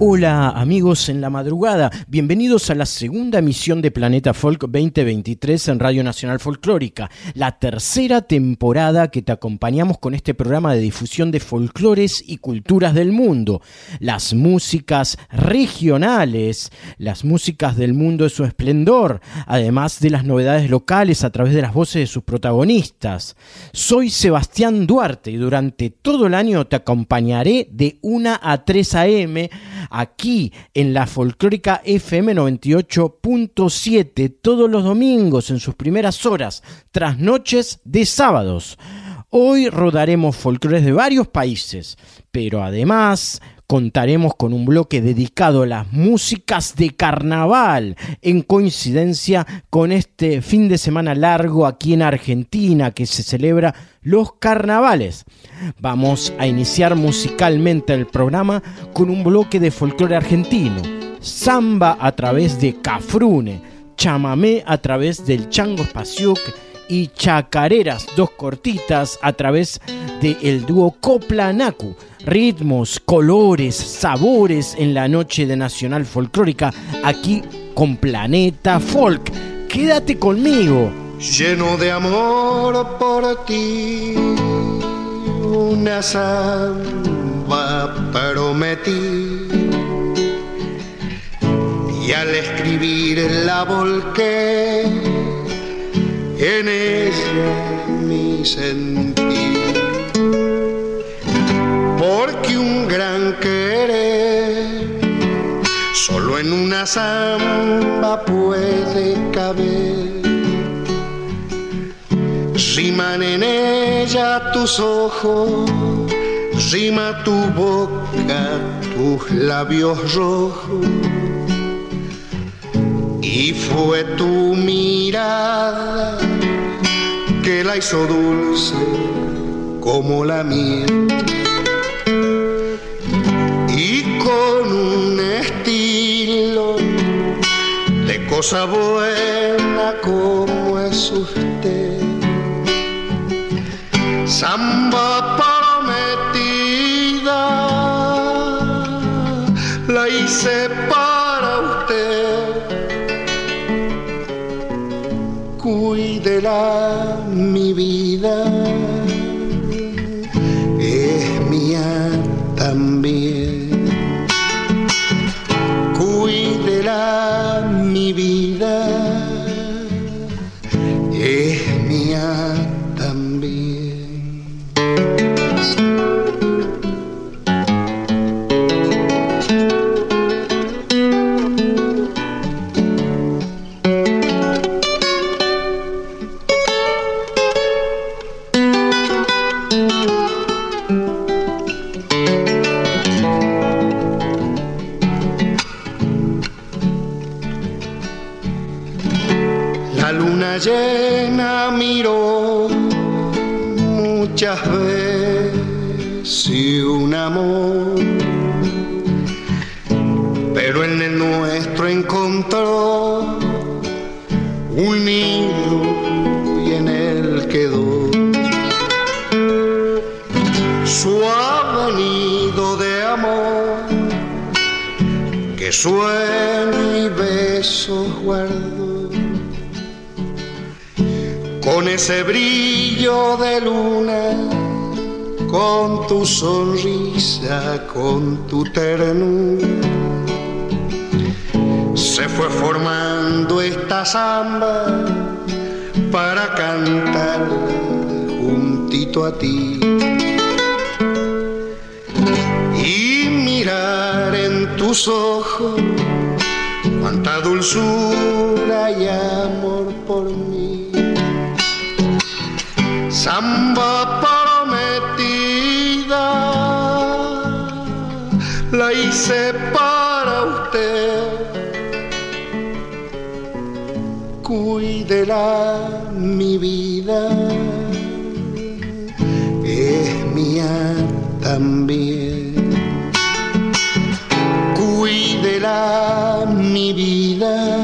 Hola amigos en la madrugada, bienvenidos a la segunda emisión de Planeta Folk 2023 en Radio Nacional Folclórica, la tercera temporada que te acompañamos con este programa de difusión de folclores y culturas del mundo, las músicas regionales, las músicas del mundo de su esplendor, además de las novedades locales a través de las voces de sus protagonistas. Soy Sebastián Duarte y durante todo el año te acompañaré de 1 a 3 a.m aquí en la folclórica FM 98.7 todos los domingos en sus primeras horas, tras noches de sábados. Hoy rodaremos folclores de varios países, pero además contaremos con un bloque dedicado a las músicas de carnaval, en coincidencia con este fin de semana largo aquí en Argentina que se celebra los carnavales. Vamos a iniciar musicalmente el programa con un bloque de folclore argentino, samba a través de Cafrune, chamamé a través del Chango Spasiuk y chacareras, dos cortitas a través del el dúo Coplanacu ritmos, colores, sabores en la noche de Nacional Folclórica aquí con Planeta Folk. Quédate conmigo. Lleno de amor por ti, una samba prometí. Y al escribir la volqué en ella mi sentir porque un gran querer solo en una samba puede caber. Riman en ella tus ojos, rima tu boca, tus labios rojos. Y fue tu mirada que la hizo dulce como la miel con un estilo de cosa buena como es usted. Samba prometida, la hice para usted. Cuídela mi vida, llena miró muchas veces un amor, pero en el nuestro encontró un nido y en él quedó. Suave nido de amor que sueño y besos guardó ese brillo de luna, con tu sonrisa, con tu ternura. Se fue formando esta samba para cantar juntito a ti. Y mirar en tus ojos cuánta dulzura y amor por mí Caramba prometida, la hice para usted. Cuídela mi vida, es mía también. Cuídela mi vida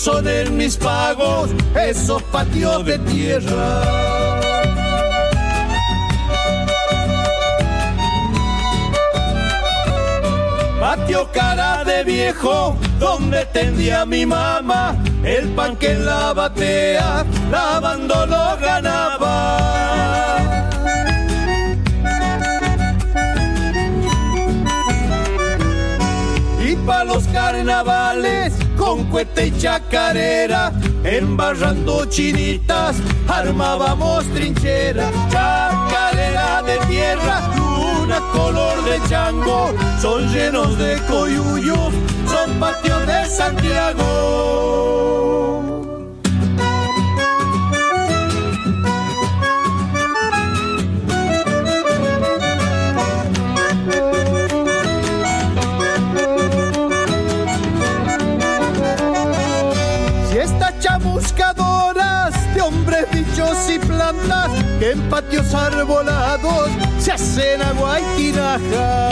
son en mis pagos esos patios de tierra. Patio cara de viejo, donde tendía mi mamá, el pan que en la batea, lavando lo ganaba. Cuete y chacarera, embarrando chinitas, armábamos trinchera, chacarera de tierra, luna color de chango, son llenos de coyuyos, son patios de Santiago. En patios arbolados se hacen agua y tinaja.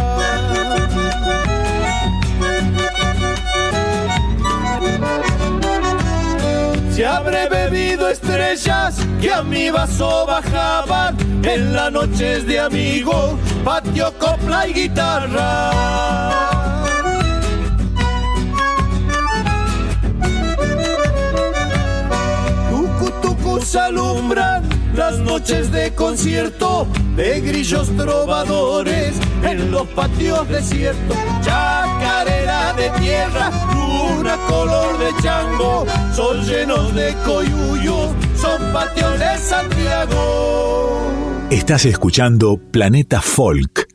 Si habré bebido estrellas que a mi vaso bajaban en las noches de amigo, patio, copla y guitarra. Alumbran las noches de concierto de grillos trovadores en los patios desiertos. Chacarera de tierra, luna color de chango, son llenos de coyuyos, son patios de Santiago. Estás escuchando Planeta Folk.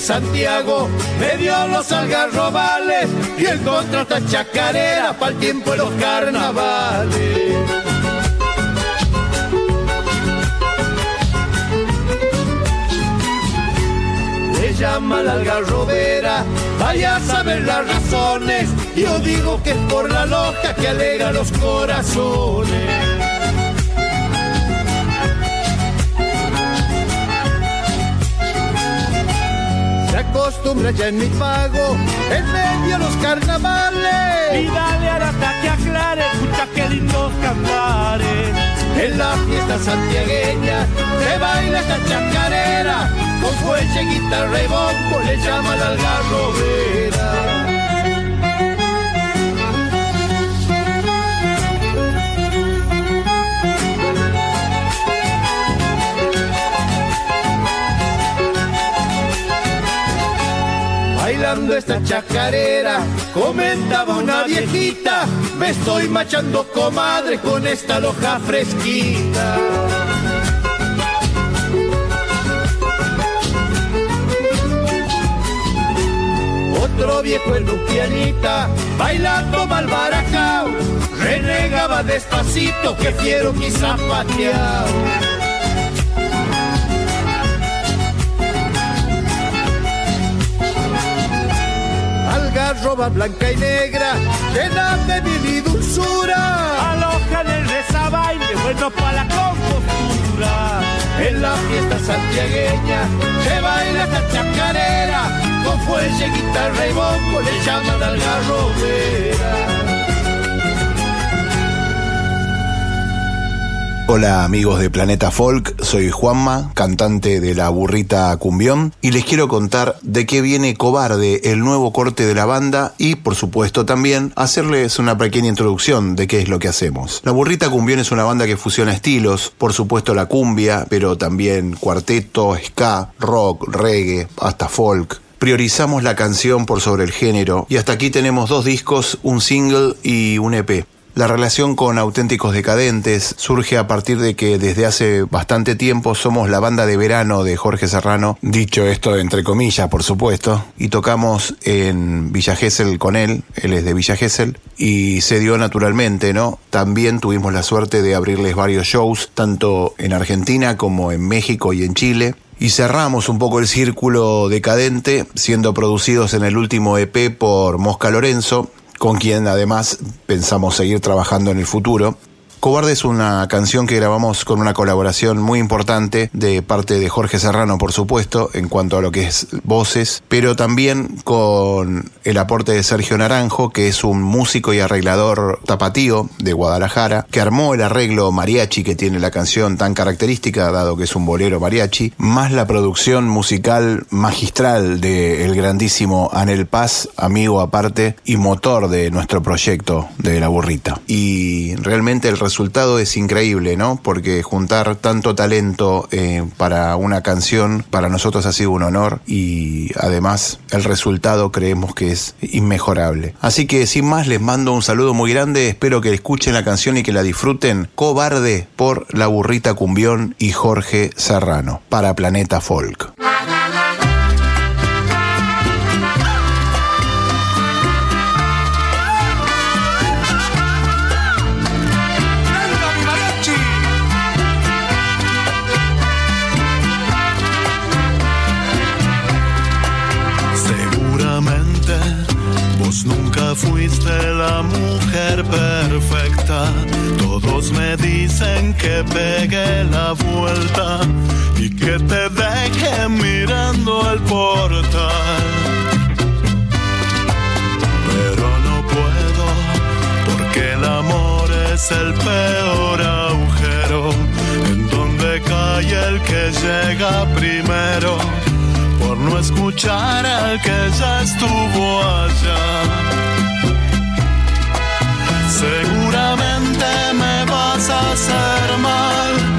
Santiago me dio los algarrobales y el contrata chacarera para el tiempo de los carnavales. Le llama la algarrobera, vaya a saber las razones. Yo digo que es por la loca que alegra los corazones. Acostumbra ya en mi pago, en medio de los carnavales. Y dale a la que aclare, escucha qué lindos cantares. En la fiesta santiagueña se baila esta chacarera, con fuelle, guitarra y bombo le llama la algarrobera. Bailando esta chacarera, comentaba una viejita, me estoy machando comadre con esta loja fresquita. Otro viejo en Lupianita, bailando mal barajao, renegaba despacito que quiero mi zapateao. Algarroba blanca y negra, llena de mil y dulzura. Alojan el rezabaile, bueno para la compostura. En la fiesta santiagueña se baila esta chacarera, con fuelle, guitarra y bombo le llaman algarrobera. Hola amigos de Planeta Folk, soy Juanma, cantante de la burrita Cumbión, y les quiero contar de qué viene Cobarde, el nuevo corte de la banda, y por supuesto también hacerles una pequeña introducción de qué es lo que hacemos. La burrita Cumbión es una banda que fusiona estilos, por supuesto la cumbia, pero también cuarteto, ska, rock, reggae, hasta folk. Priorizamos la canción por sobre el género, y hasta aquí tenemos dos discos, un single y un EP. La relación con Auténticos Decadentes surge a partir de que desde hace bastante tiempo somos la banda de verano de Jorge Serrano, dicho esto entre comillas, por supuesto, y tocamos en Villa Gesell con él, él es de Villa Gesell, y se dio naturalmente, ¿no? También tuvimos la suerte de abrirles varios shows, tanto en Argentina como en México y en Chile. Y cerramos un poco el círculo decadente, siendo producidos en el último EP por Mosca Lorenzo, con quien además pensamos seguir trabajando en el futuro. Cobarde es una canción que grabamos con una colaboración muy importante de parte de Jorge Serrano, por supuesto, en cuanto a lo que es voces, pero también con el aporte de Sergio Naranjo, que es un músico y arreglador tapatío de Guadalajara, que armó el arreglo mariachi que tiene la canción tan característica, dado que es un bolero mariachi, más la producción musical magistral del grandísimo Anel Paz, amigo aparte y motor de nuestro proyecto de La Burrita. Y realmente el resultado es increíble, ¿no? Porque juntar tanto talento eh, para una canción para nosotros ha sido un honor y además el resultado creemos que es inmejorable. Así que sin más les mando un saludo muy grande, espero que escuchen la canción y que la disfruten. Cobarde por La Burrita Cumbión y Jorge Serrano para Planeta Folk. Fuiste la mujer perfecta. Todos me dicen que pegue la vuelta y que te deje mirando el portal. Pero no puedo porque el amor es el peor agujero en donde cae el que llega primero no escuchar al que ya estuvo allá. Seguramente me vas a hacer mal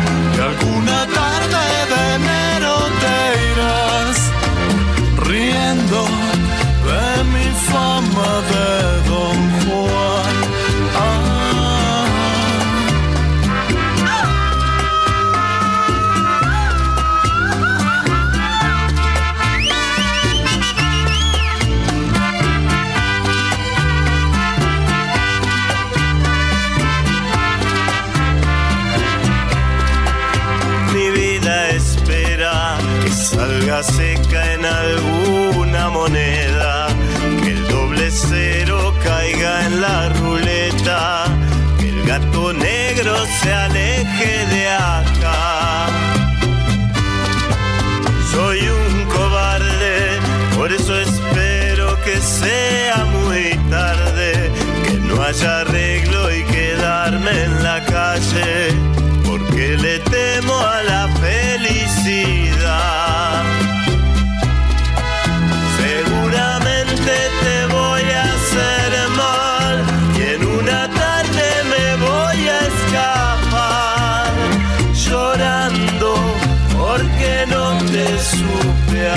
seca en alguna moneda, que el doble cero caiga en la ruleta, que el gato negro se aleje de acá. Soy un cobarde, por eso espero que sea muy tarde, que no haya sobre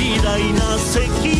偉大な責任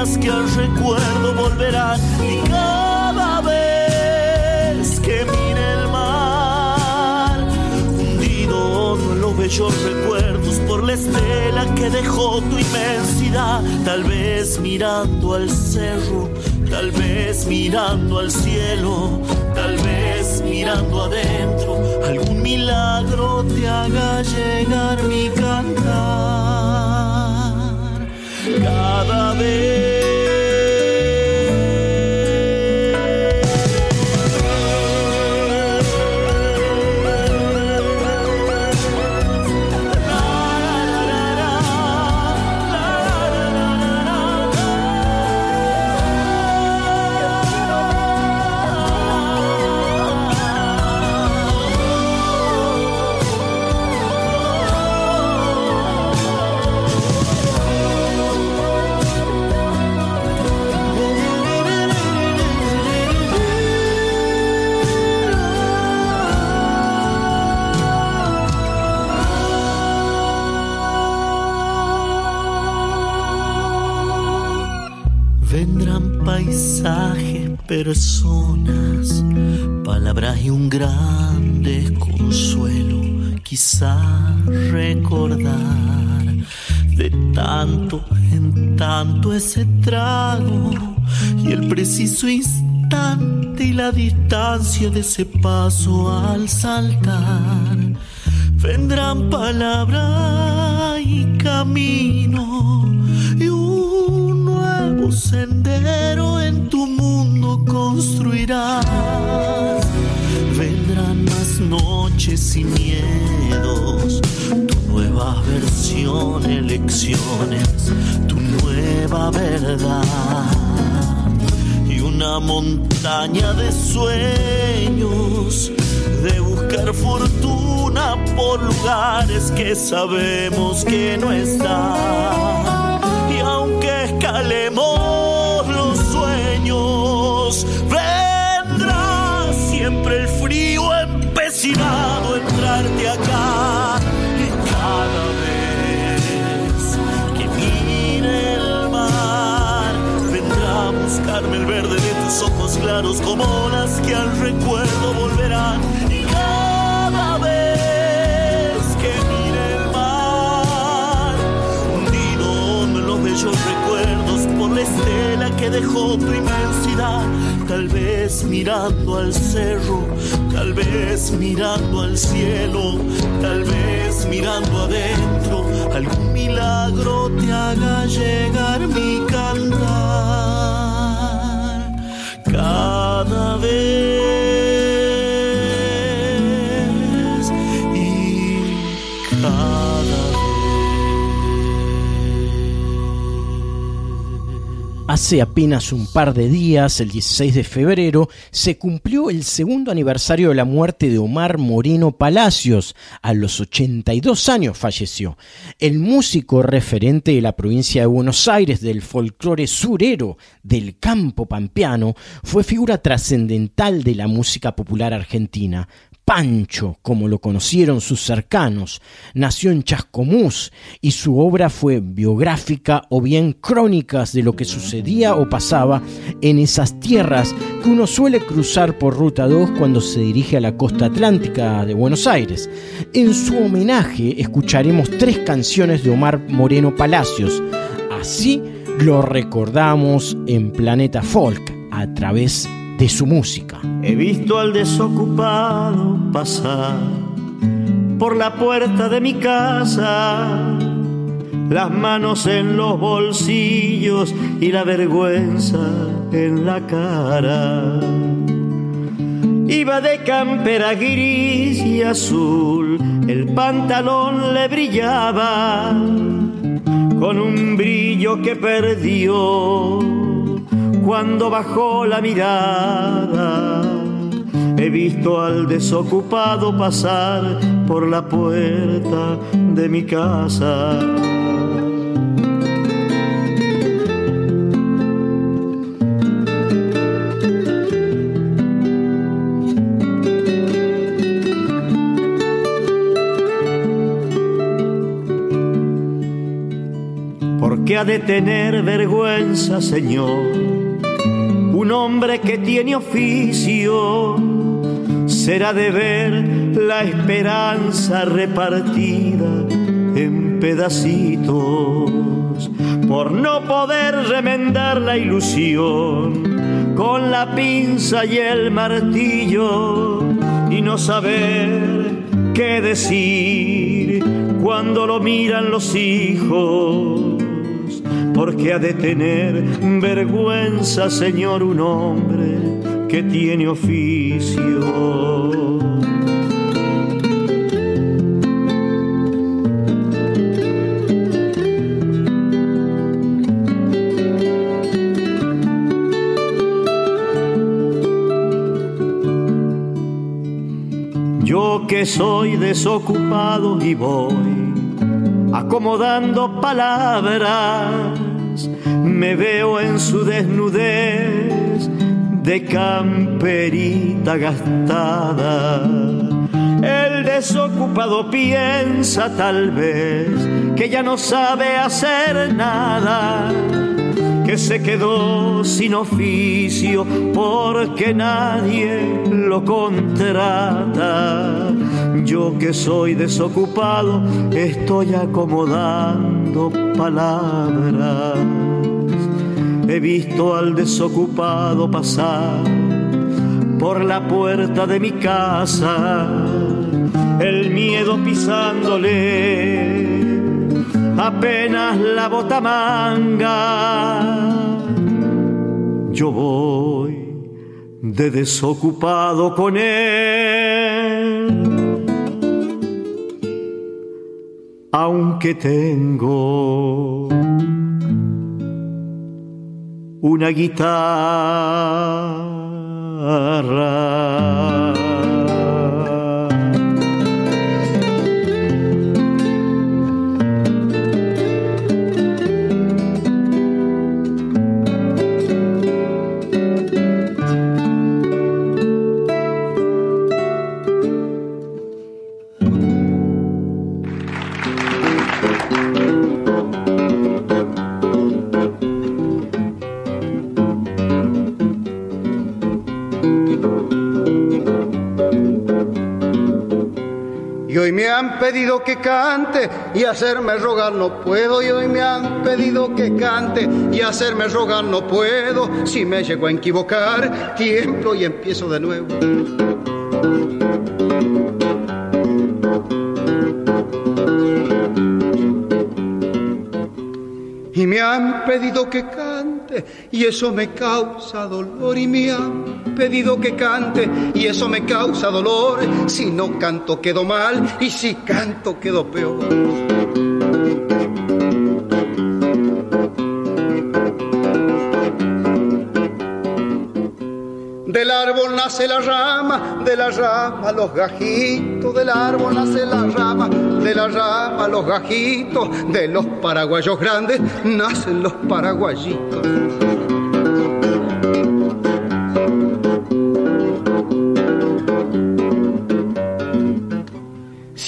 que al recuerdo volverán y cada vez que mire el mar, hundido en los bellos recuerdos por la estela que dejó tu inmensidad, tal vez mirando al cerro, tal vez mirando al cielo, tal vez mirando adentro, algún milagro te haga llegar mi cantar cada vez. Ese trago y el preciso instante y la distancia de ese paso al saltar. Vendrán palabras y camino y un nuevo sendero en tu mundo construirás. Vendrán más noches y miedos, versión, elecciones, tu nueva verdad una montaña de sueños, de buscar fortuna por lugares que sabemos que no están. El verde ojos claros como las que al recuerdo volverán. Y cada vez que mire el mar, hundido en los bellos recuerdos por la estela que dejó tu inmensidad, tal vez mirando al cerro, tal vez mirando al cielo, tal vez mirando adentro, algún milagro te haga llegar mi cantar cada vez Hace apenas un par de días, el 16 de febrero, se cumplió el segundo aniversario de la muerte de Omar Moreno Palacios. A los 82 años falleció. El músico referente de la provincia de Buenos Aires del folclore surero del campo pampeano fue figura trascendental de la música popular argentina. Pancho, como lo conocieron sus cercanos, nació en Chascomús y su obra fue biográfica o bien crónicas de lo que sucedía o pasaba en esas tierras que uno suele cruzar por Ruta 2 cuando se dirige a la costa atlántica de Buenos Aires. En su homenaje escucharemos tres canciones de Omar Moreno Palacios. Así lo recordamos en Planeta Folk a través de de su música. He visto al desocupado pasar por la puerta de mi casa, las manos en los bolsillos y la vergüenza en la cara. Iba de campera gris y azul, el pantalón le brillaba con un brillo que perdió cuando bajó la mirada. He visto al desocupado pasar por la puerta de mi casa. ¿Por qué ha de tener vergüenza, Señor? Un hombre que tiene oficio será de ver la esperanza repartida en pedacitos. Por no poder remendar la ilusión con la pinza y el martillo y no saber qué decir cuando lo miran los hijos porque ha de tener vergüenza, Señor, un hombre que tiene oficio. Yo que soy desocupado y voy acomodando palabras me veo en su desnudez de camperita gastada. El desocupado piensa tal vez que ya no sabe hacer nada, que se quedó sin oficio porque nadie lo contrata. Yo que soy desocupado estoy acomodando palabras. He visto al desocupado pasar por la puerta de mi casa, el miedo pisándole apenas la bota manga. Yo voy de desocupado con él, aunque tengo una guitarra. Pedido que cante y hacerme rogar no puedo. Y hoy me han pedido que cante y hacerme rogar no puedo. Si me llego a equivocar, tiemblo y empiezo de nuevo. Y me han pedido que cante y eso me causa dolor y me han pedido que cante y eso me causa dolor. Si no canto quedo mal y si canto quedo peor. Del árbol nace la rama, de la rama los gajitos, del árbol nace la rama, de la rama los gajitos, de los paraguayos grandes nacen los paraguayitos.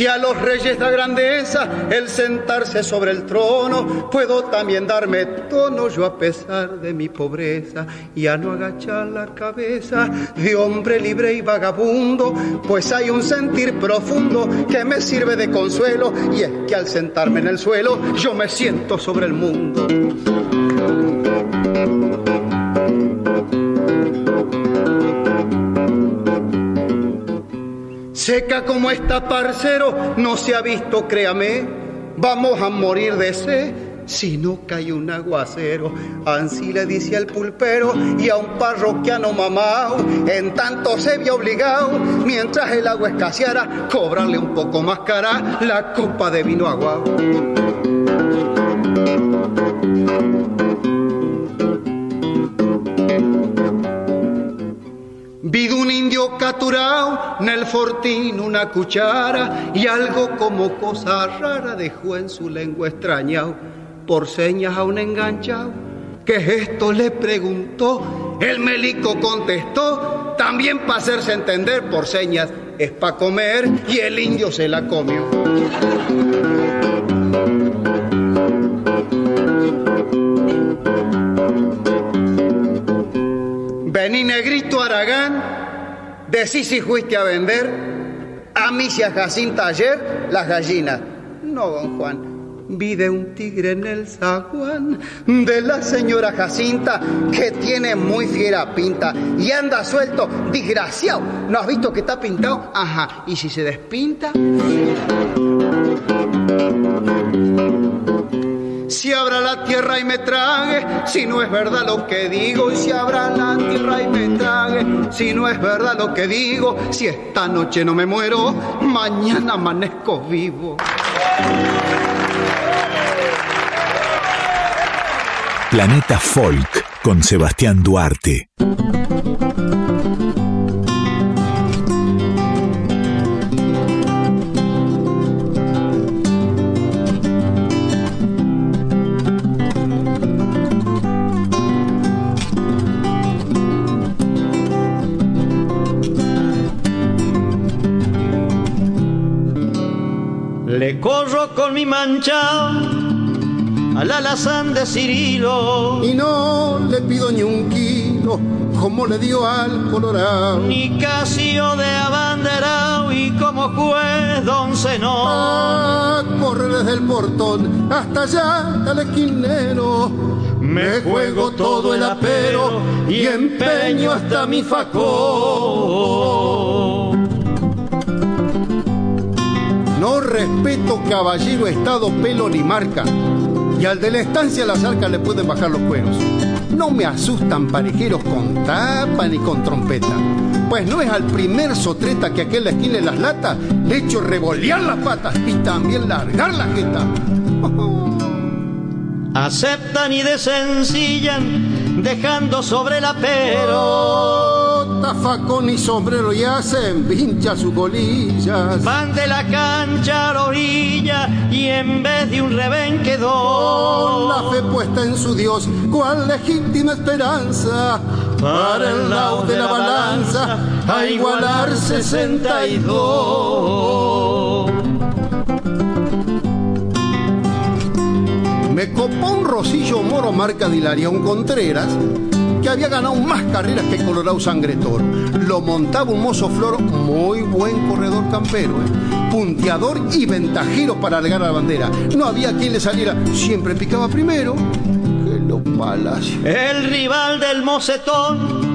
Si a los reyes da grandeza el sentarse sobre el trono, puedo también darme tono yo a pesar de mi pobreza y a no agachar la cabeza de hombre libre y vagabundo, pues hay un sentir profundo que me sirve de consuelo y es que al sentarme en el suelo yo me siento sobre el mundo. Seca como está, parcero, no se ha visto, créame. Vamos a morir de sed si no cae un aguacero. Ansí le dice al pulpero y a un parroquiano mamao, en tanto se vio obligado, mientras el agua escaseara, cobrarle un poco más cara la copa de vino agua. Vi un indio caturao en el fortín una cuchara y algo como cosa rara dejó en su lengua extrañao. Por señas a un enganchado, ¿qué esto? le preguntó. El melico contestó, también para hacerse entender por señas, es para comer y el indio se la comió. Negrito Aragán, decís si fuiste a vender a mí si a Jacinta ayer las gallinas. No, don Juan, vi de un tigre en el zaguán de la señora Jacinta que tiene muy fiera pinta y anda suelto, desgraciado. ¿No has visto que está pintado? Ajá, ¿y si se despinta? Si habrá la tierra y me trague, si no es verdad lo que digo, y si habrá la tierra y me trague, si no es verdad lo que digo, si esta noche no me muero, mañana amanezco vivo. Planeta Folk con Sebastián Duarte. Con mi mancha al alazán de Cirilo. Y no le pido ni un kilo como le dio al Colorado. Ni Casio de abanderado y como juez don Zenón. A correr desde el portón hasta allá al esquinero. Me juego todo el apero y empeño hasta mi facón. No respeto caballero, estado, pelo ni marca. Y al de la estancia las arcas le pueden bajar los cueros. No me asustan parejeros con tapa ni con trompeta. Pues no es al primer sotreta que aquel le esquile las latas, le echo revolear las patas y también largar la jeta. Aceptan y desencillan, dejando sobre el apero facón y sombrero y hacen vincha sus colillas. Van de la cancha a la orilla y en vez de un revén quedó la fe puesta en su Dios, cual legítima esperanza para el lado de la balanza a igualar 62. Me copó un rosillo moro marca de un Contreras que había ganado más carreras que Colorado Sangre Toro. Lo montaba un mozo flor, muy buen corredor campero, ¿eh? punteador y ventajero para alegar la bandera. No había quien le saliera, siempre picaba primero que los palacios. El rival del mocetón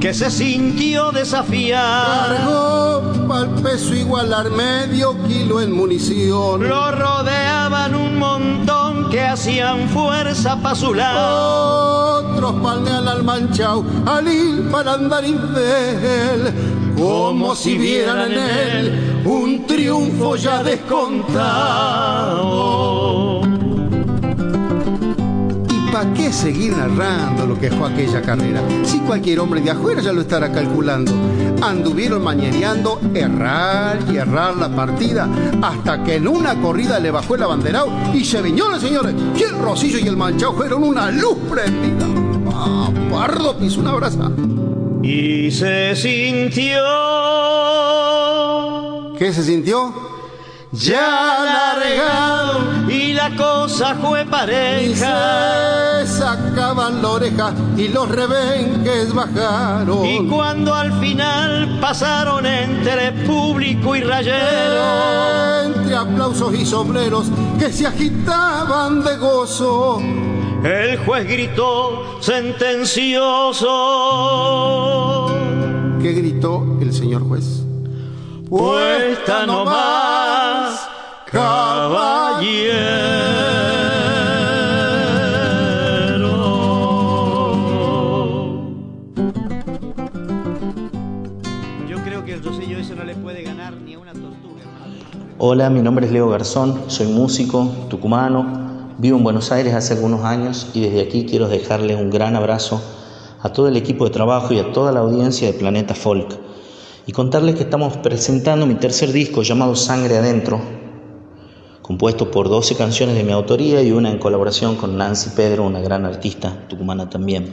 que se sintió desafiar. Cargó al peso igualar medio kilo en munición. Lo rodeaban un montón que hacían fuerza para su lado otros palmean al manchao, al ir para andar él, como si vieran en él un triunfo ya descontado. ¿Y para qué seguir narrando lo que fue aquella carrera? Si cualquier hombre de afuera ya lo estará calculando. Anduvieron mañereando, errar y errar la partida, hasta que en una corrida le bajó el abanderado y se viñó, señores, y el Rosillo y el Manchao fueron una luz prendida. Pardo pisó una brasa. Y se sintió. ¿Qué se sintió? Ya largado y la cosa fue pareja. Y se sacaban la oreja y los rebenques bajaron. Y cuando al final pasaron entre público y rayero. Entre aplausos y sombreros que se agitaban de gozo el juez gritó sentencioso. ¿Qué gritó el señor juez? Puesta no más, caballero. Yo creo que el rosillo eso no le puede ganar ni a una tortuga. Hola, mi nombre es Leo Garzón, soy músico tucumano Vivo en Buenos Aires hace algunos años y desde aquí quiero dejarles un gran abrazo a todo el equipo de trabajo y a toda la audiencia de Planeta Folk y contarles que estamos presentando mi tercer disco llamado Sangre Adentro, compuesto por 12 canciones de mi autoría y una en colaboración con Nancy Pedro, una gran artista tucumana también.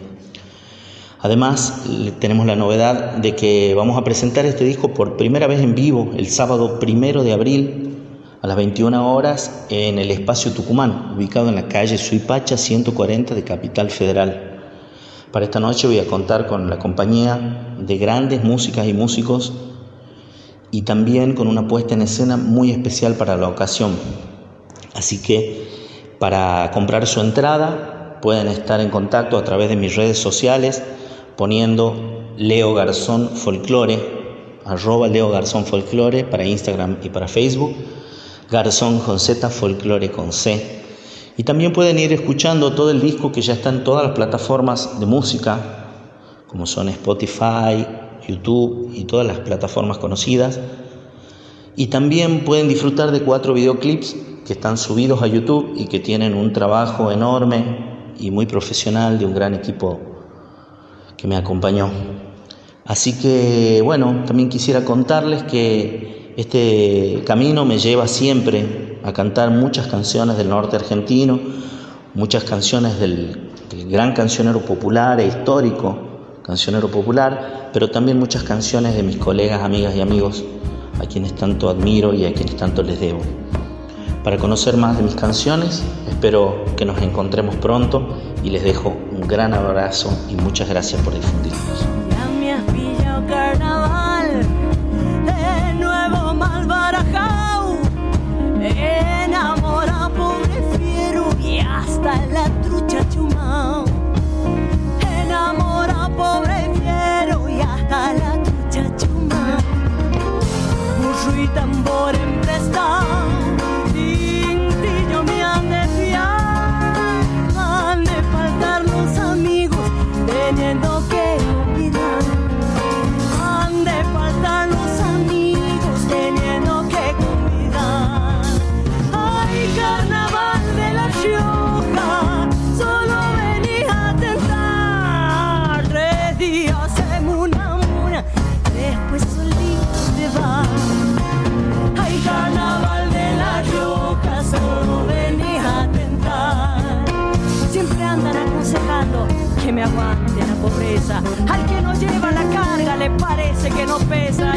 Además, tenemos la novedad de que vamos a presentar este disco por primera vez en vivo el sábado primero de abril a las 21 horas en el espacio Tucumán, ubicado en la calle Suipacha 140 de Capital Federal. Para esta noche voy a contar con la compañía de grandes músicas y músicos y también con una puesta en escena muy especial para la ocasión. Así que para comprar su entrada pueden estar en contacto a través de mis redes sociales poniendo Leo Garzón Folklore, arroba Leo Garzón Folklore para Instagram y para Facebook Garzón con Z, Folklore con C. Y también pueden ir escuchando todo el disco que ya está en todas las plataformas de música, como son Spotify, YouTube y todas las plataformas conocidas. Y también pueden disfrutar de cuatro videoclips que están subidos a YouTube y que tienen un trabajo enorme y muy profesional de un gran equipo que me acompañó. Así que bueno, también quisiera contarles que este camino me lleva siempre a cantar muchas canciones del norte argentino, muchas canciones del, gran cancionero popular e histórico, cancionero popular, pero también muchas canciones de mis colegas, amigas y amigos, a quienes tanto admiro y a quienes tanto les debo. Para conocer más de mis canciones, espero que nos encontremos pronto y les dejo un gran abrazo y muchas gracias por difundirnos. Pobre fiero y hasta la trucha chumao. Burro y tambor emprestado, tintillo Al que no lleva la carga le parece que no pesa.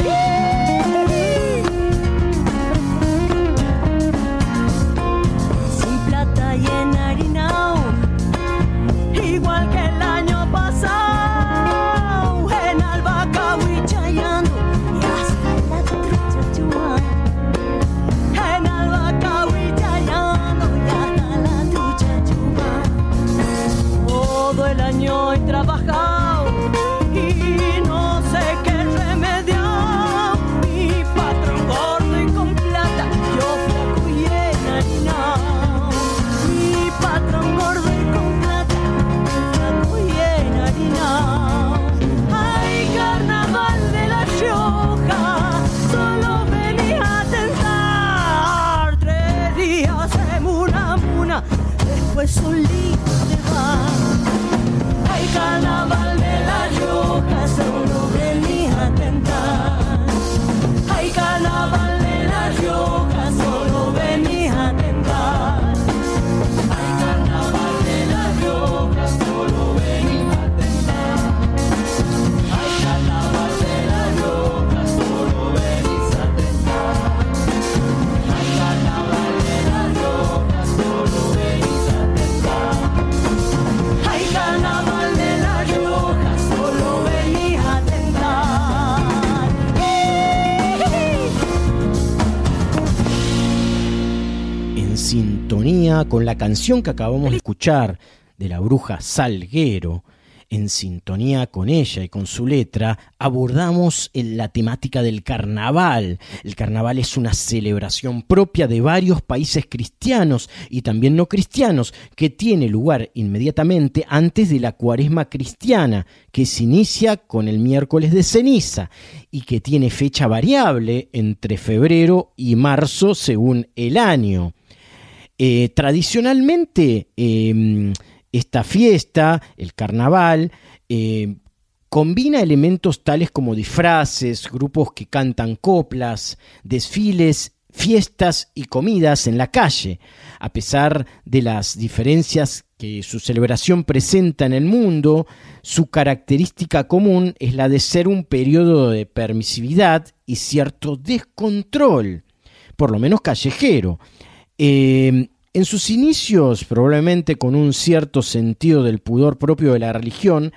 Con la canción que acabamos de escuchar de la bruja Salguero, en sintonía con ella y con su letra, abordamos la temática del carnaval. El carnaval es una celebración propia de varios países cristianos y también no cristianos, que tiene lugar inmediatamente antes de la cuaresma cristiana, que se inicia con el miércoles de ceniza y que tiene fecha variable entre febrero y marzo según el año. Eh, tradicionalmente, eh, esta fiesta, el carnaval, eh, combina elementos tales como disfraces, grupos que cantan coplas, desfiles, fiestas y comidas en la calle. A pesar de las diferencias que su celebración presenta en el mundo, su característica común es la de ser un periodo de permisividad y cierto descontrol, por lo menos callejero. Eh, en sus inicios, probablemente con un cierto sentido del pudor propio de la religión,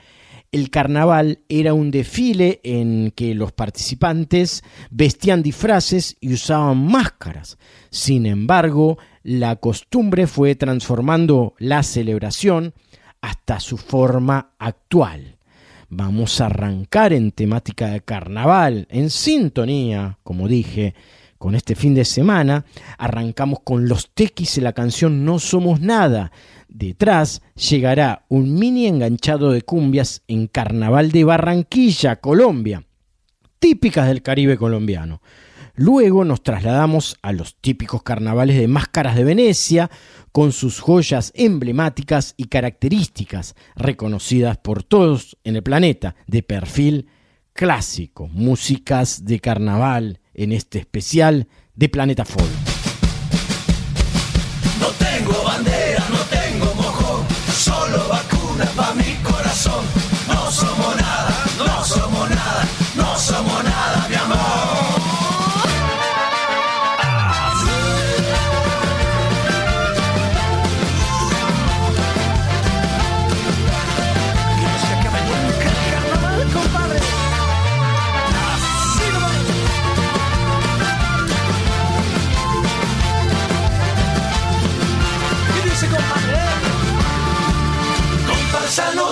el carnaval era un desfile en que los participantes vestían disfraces y usaban máscaras. Sin embargo, la costumbre fue transformando la celebración hasta su forma actual. Vamos a arrancar en temática de carnaval, en sintonía, como dije, con este fin de semana. Arrancamos con los tequis y la canción No Somos Nada. Detrás llegará un mini enganchado de cumbias en Carnaval de Barranquilla, Colombia, típicas del Caribe colombiano. Luego nos trasladamos a los típicos carnavales de máscaras de Venecia, con sus joyas emblemáticas y características, reconocidas por todos en el planeta, de perfil clásico, músicas de carnaval en este especial de Planeta Folk.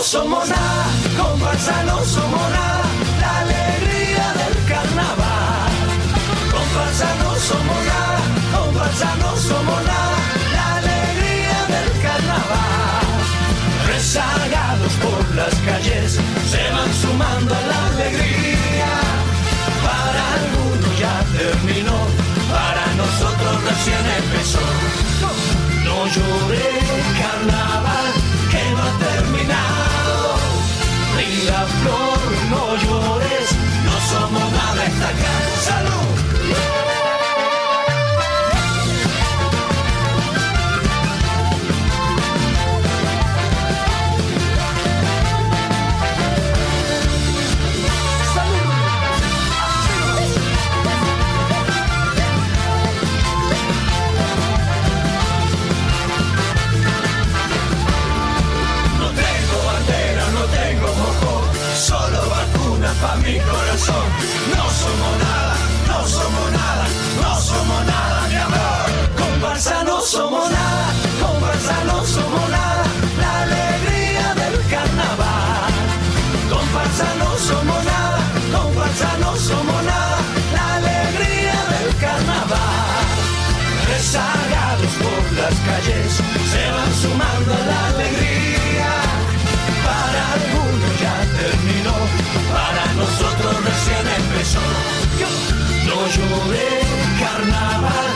Somos nada, comparsa no somos nada, la alegría del carnaval. Comparsa no somos nada, comparsa no somos nada, la alegría del carnaval. Rezagados por las calles, se van sumando a la alegría. Para algunos ya terminó, para nosotros recién empezó. No lloré carnaval que no ha terminado. Linda flor, no llores, no somos nada esta casa. ¡Salud! Pa' mi corazón. No somos nada, no somos nada, no somos nada, mi amor. Comparsa no somos nada, comparsa no somos nada, la alegría del carnaval. Comparsa no somos nada, comparsa no somos nada, la alegría del carnaval. Rezagados por las calles, se van sumando a la alegría. Empezó. No lloré carnaval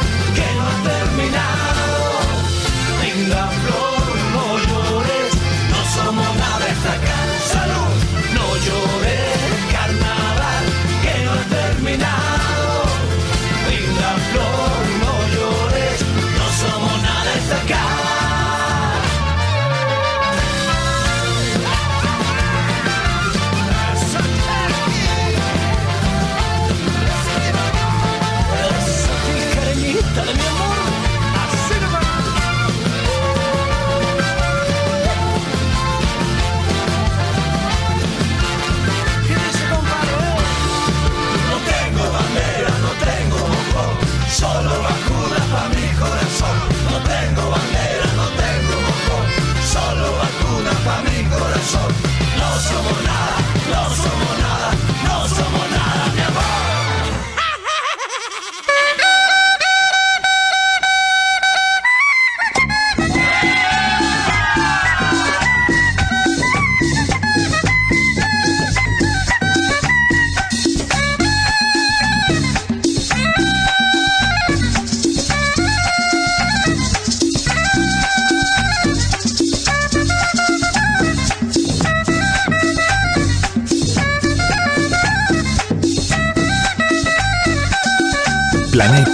love someone else.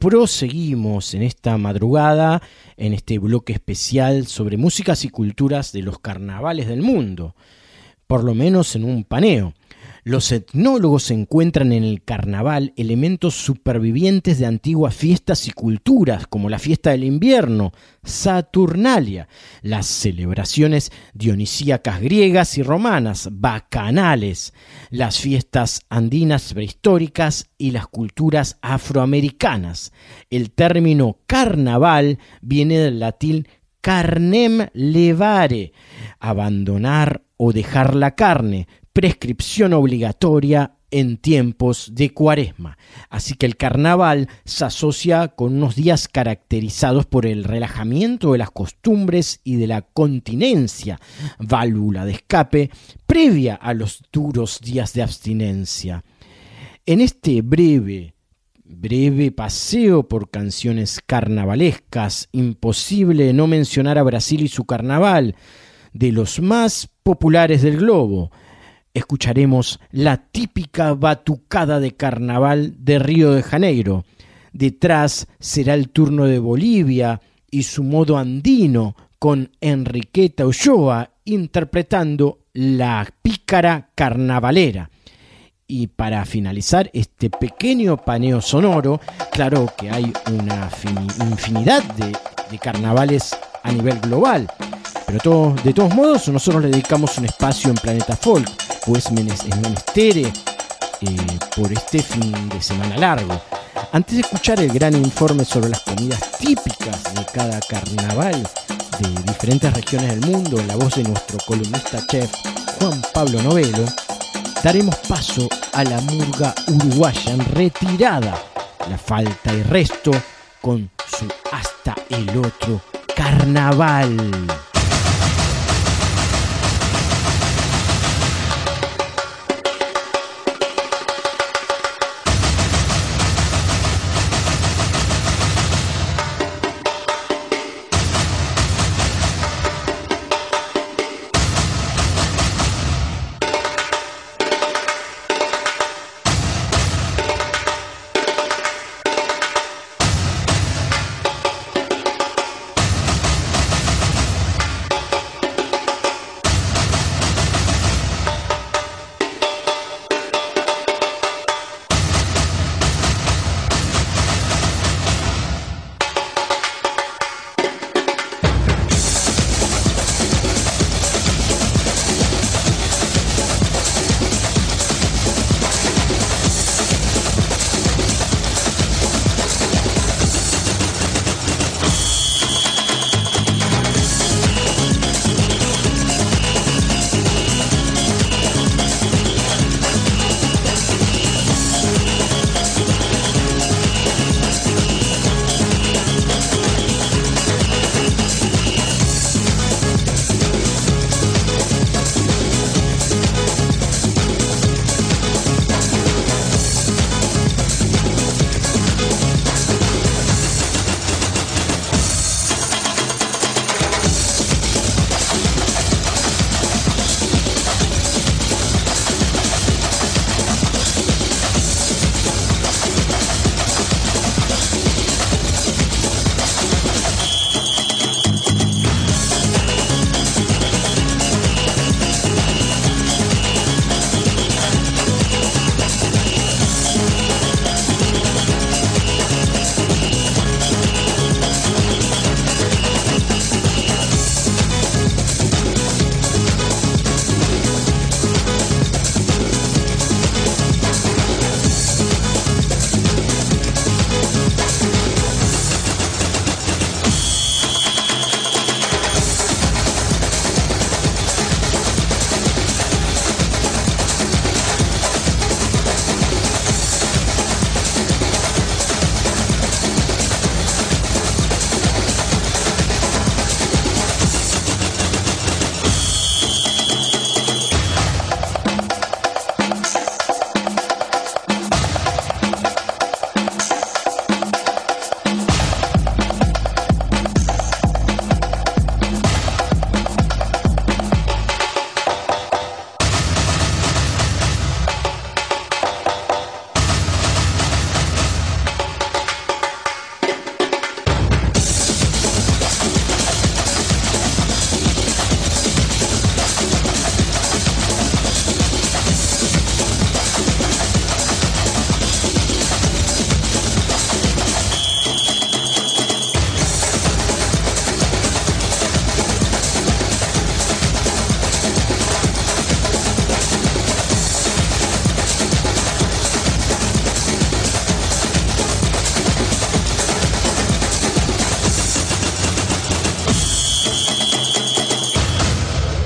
Proseguimos en esta madrugada, en este bloque especial sobre músicas y culturas de los carnavales del mundo, por lo menos en un paneo. Los etnólogos encuentran en el carnaval elementos supervivientes de antiguas fiestas y culturas, como la fiesta del invierno, Saturnalia, las celebraciones dionisíacas griegas y romanas, bacanales, las fiestas andinas prehistóricas y las culturas afroamericanas. El término carnaval viene del latín carnem levare, abandonar o dejar la carne, prescripción obligatoria en tiempos de cuaresma. Así que el carnaval se asocia con unos días caracterizados por el relajamiento de las costumbres y de la continencia, válvula de escape previa a los duros días de abstinencia. En este breve breve paseo por canciones carnavalescas, imposible no mencionar a Brasil y su carnaval, de los más populares del globo. Escucharemos la típica batucada de carnaval de Río de Janeiro. Detrás será el turno de Bolivia y su modo andino con Enriqueta Ulloa interpretando la pícara carnavalera. Y para finalizar este pequeño paneo sonoro, claro que hay una infinidad de, de carnavales a nivel global. Pero todo, de todos modos, nosotros le dedicamos un espacio en Planeta Folk, pues es menester eh, por este fin de semana largo. Antes de escuchar el gran informe sobre las comidas típicas de cada carnaval de diferentes regiones del mundo en la voz de nuestro columnista chef Juan Pablo Novelo, daremos paso a la murga uruguaya en retirada, la falta y resto con su hasta el otro carnaval.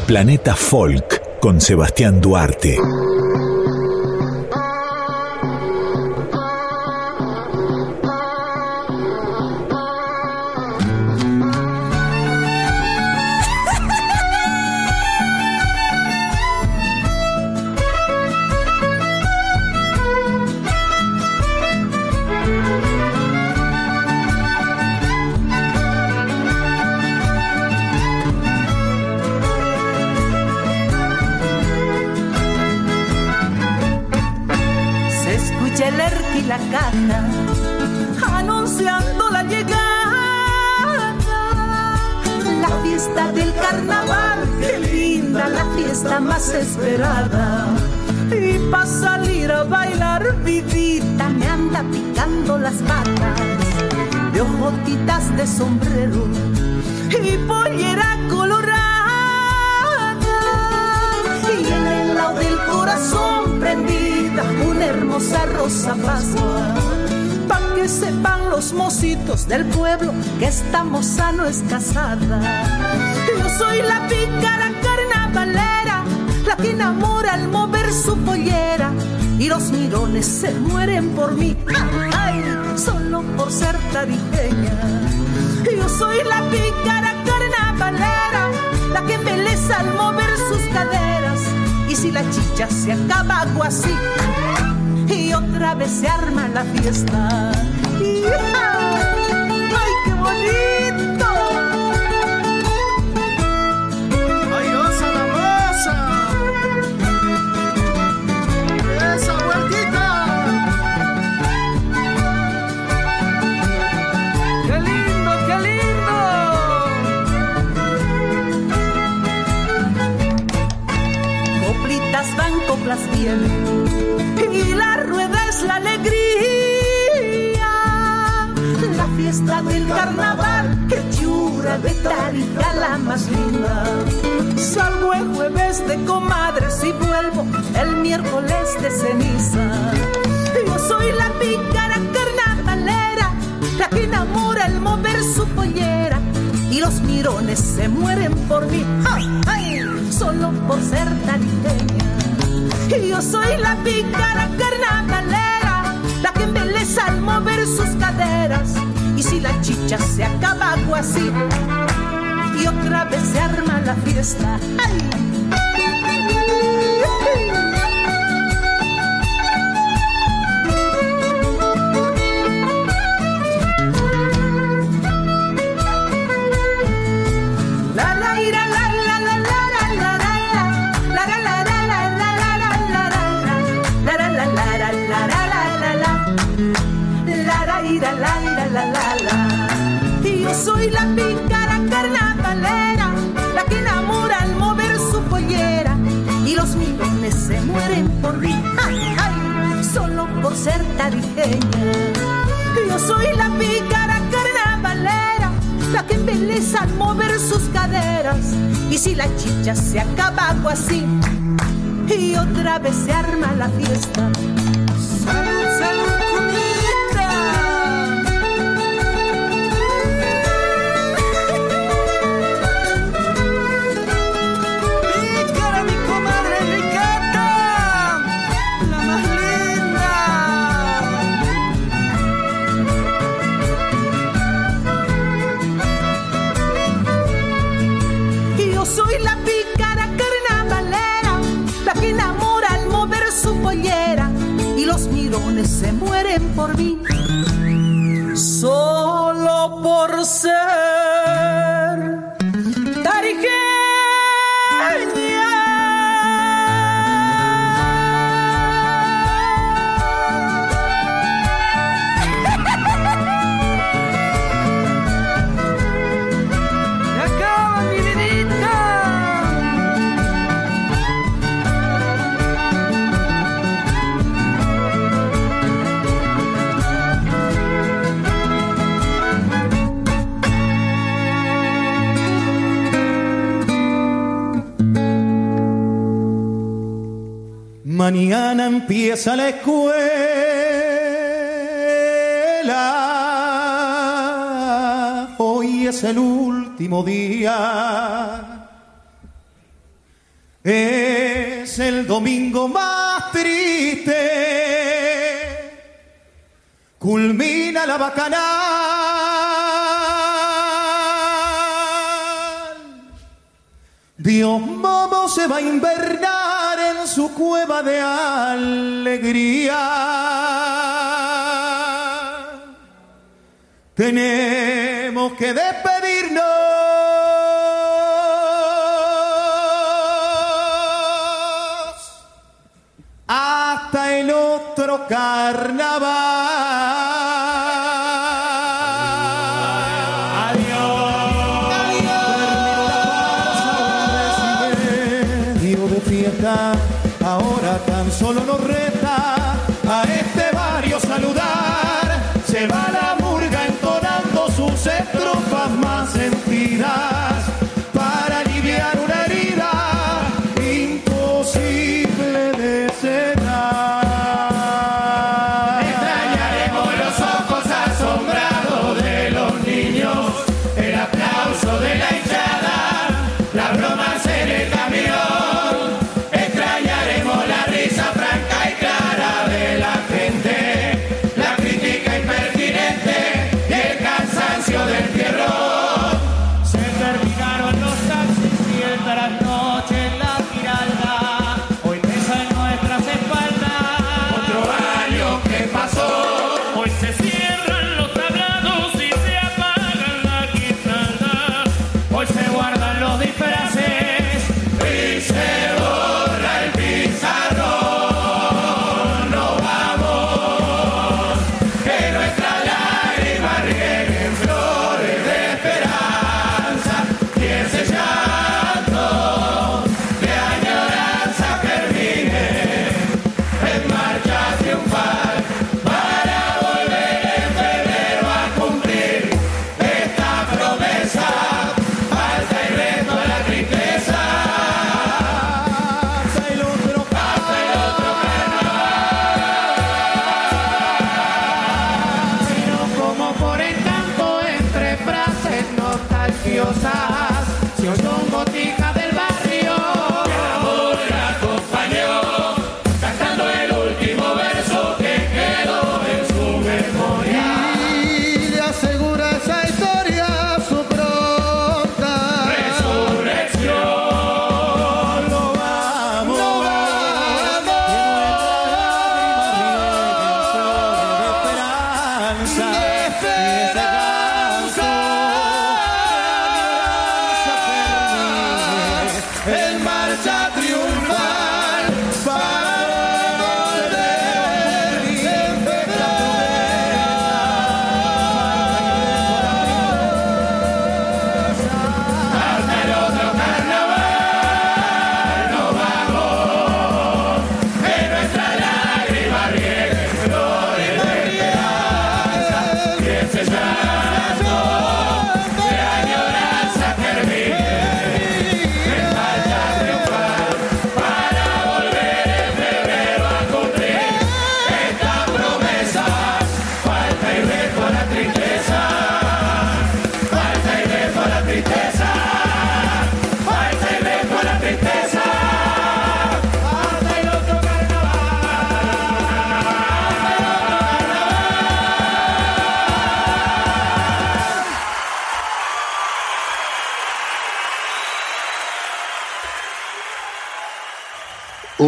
Planeta Folk con Sebastián Duarte. Moza no es casada. Yo soy la pícara carnavalera, la que enamora al mover su pollera. Y los mirones se mueren por mí, solo por ser tarijeña. Yo soy la pícara carnavalera, la que embeleza al mover sus caderas. Y si la chicha se acaba, hago así. Y otra vez se arma la fiesta. ¡Ay, Y la rueda es la alegría. La fiesta del carnaval, que chura de Tarija la más linda. Salgo el jueves de comadres y vuelvo el miércoles de ceniza. Yo soy la pícara carnavalera, la que enamora al mover su pollera. Y los mirones se mueren por mí, ¡ay, ay! solo por ser tarijeña. Y yo soy la pícara carnavalera, la que embeleza al mover sus caderas. Y si la chicha se acaba, hago así. Y otra vez se arma la fiesta. ¡Ay! La pícara carnavalera la que enamora al mover su pollera y los millones se mueren por mí solo por ser tarijeña yo soy la pícara carnavalera la que embeleza al mover sus caderas. Y si la chicha se acaba, hago así. Y otra vez se arma la fiesta. Mañana empieza la escuela. Hoy es el último día. Es el domingo más triste. Culmina la bacanal. Dios Momo se va a invernar en su cueva de alegría. Tenemos que despedirnos hasta el otro carnaval.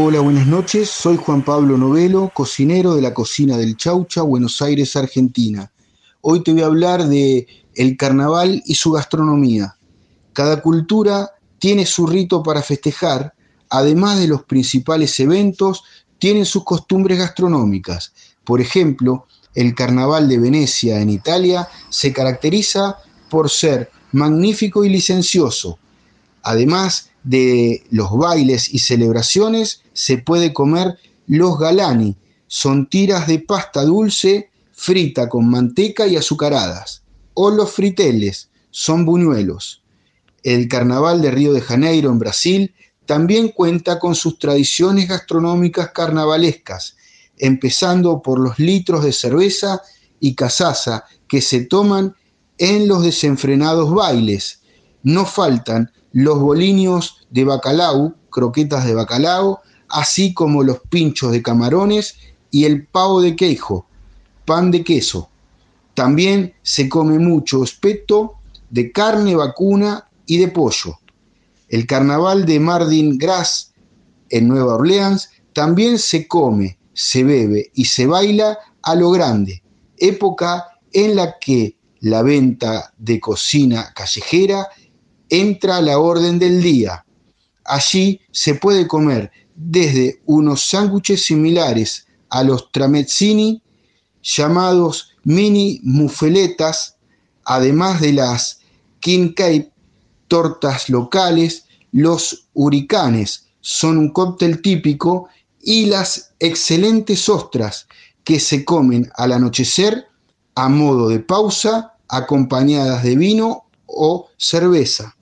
Hola, buenas noches. Soy Juan Pablo Novelo, cocinero de la cocina del Chaucha, Buenos Aires, Argentina. Hoy te voy a hablar de el carnaval y su gastronomía. Cada cultura tiene su rito para festejar, además de los principales eventos, tienen sus costumbres gastronómicas. Por ejemplo, el carnaval de Venecia en Italia se caracteriza por ser magnífico y licencioso. Además de los bailes y celebraciones, se puede comer los galani. Son tiras de pasta dulce frita con manteca y azucaradas. O los friteles, son buñuelos. El carnaval de Río de Janeiro en Brasil también cuenta con sus tradiciones gastronómicas carnavalescas, empezando por los litros de cerveza y casaza que se toman en los desenfrenados bailes. No faltan los boliños de bacalao croquetas de bacalao, así como los pinchos de camarones y el pavo de queijo, pan de queso. También se come mucho espeto de carne vacuna y de pollo. El carnaval de Mardi Gras en Nueva Orleans también se come, se bebe y se baila a lo grande, época en la que la venta de cocina callejera entra la orden del día. Allí se puede comer desde unos sándwiches similares a los tramezzini, llamados mini mufeletas, además de las king cake, tortas locales, los huricanes son un cóctel típico y las excelentes ostras que se comen al anochecer a modo de pausa acompañadas de vino o cerveza.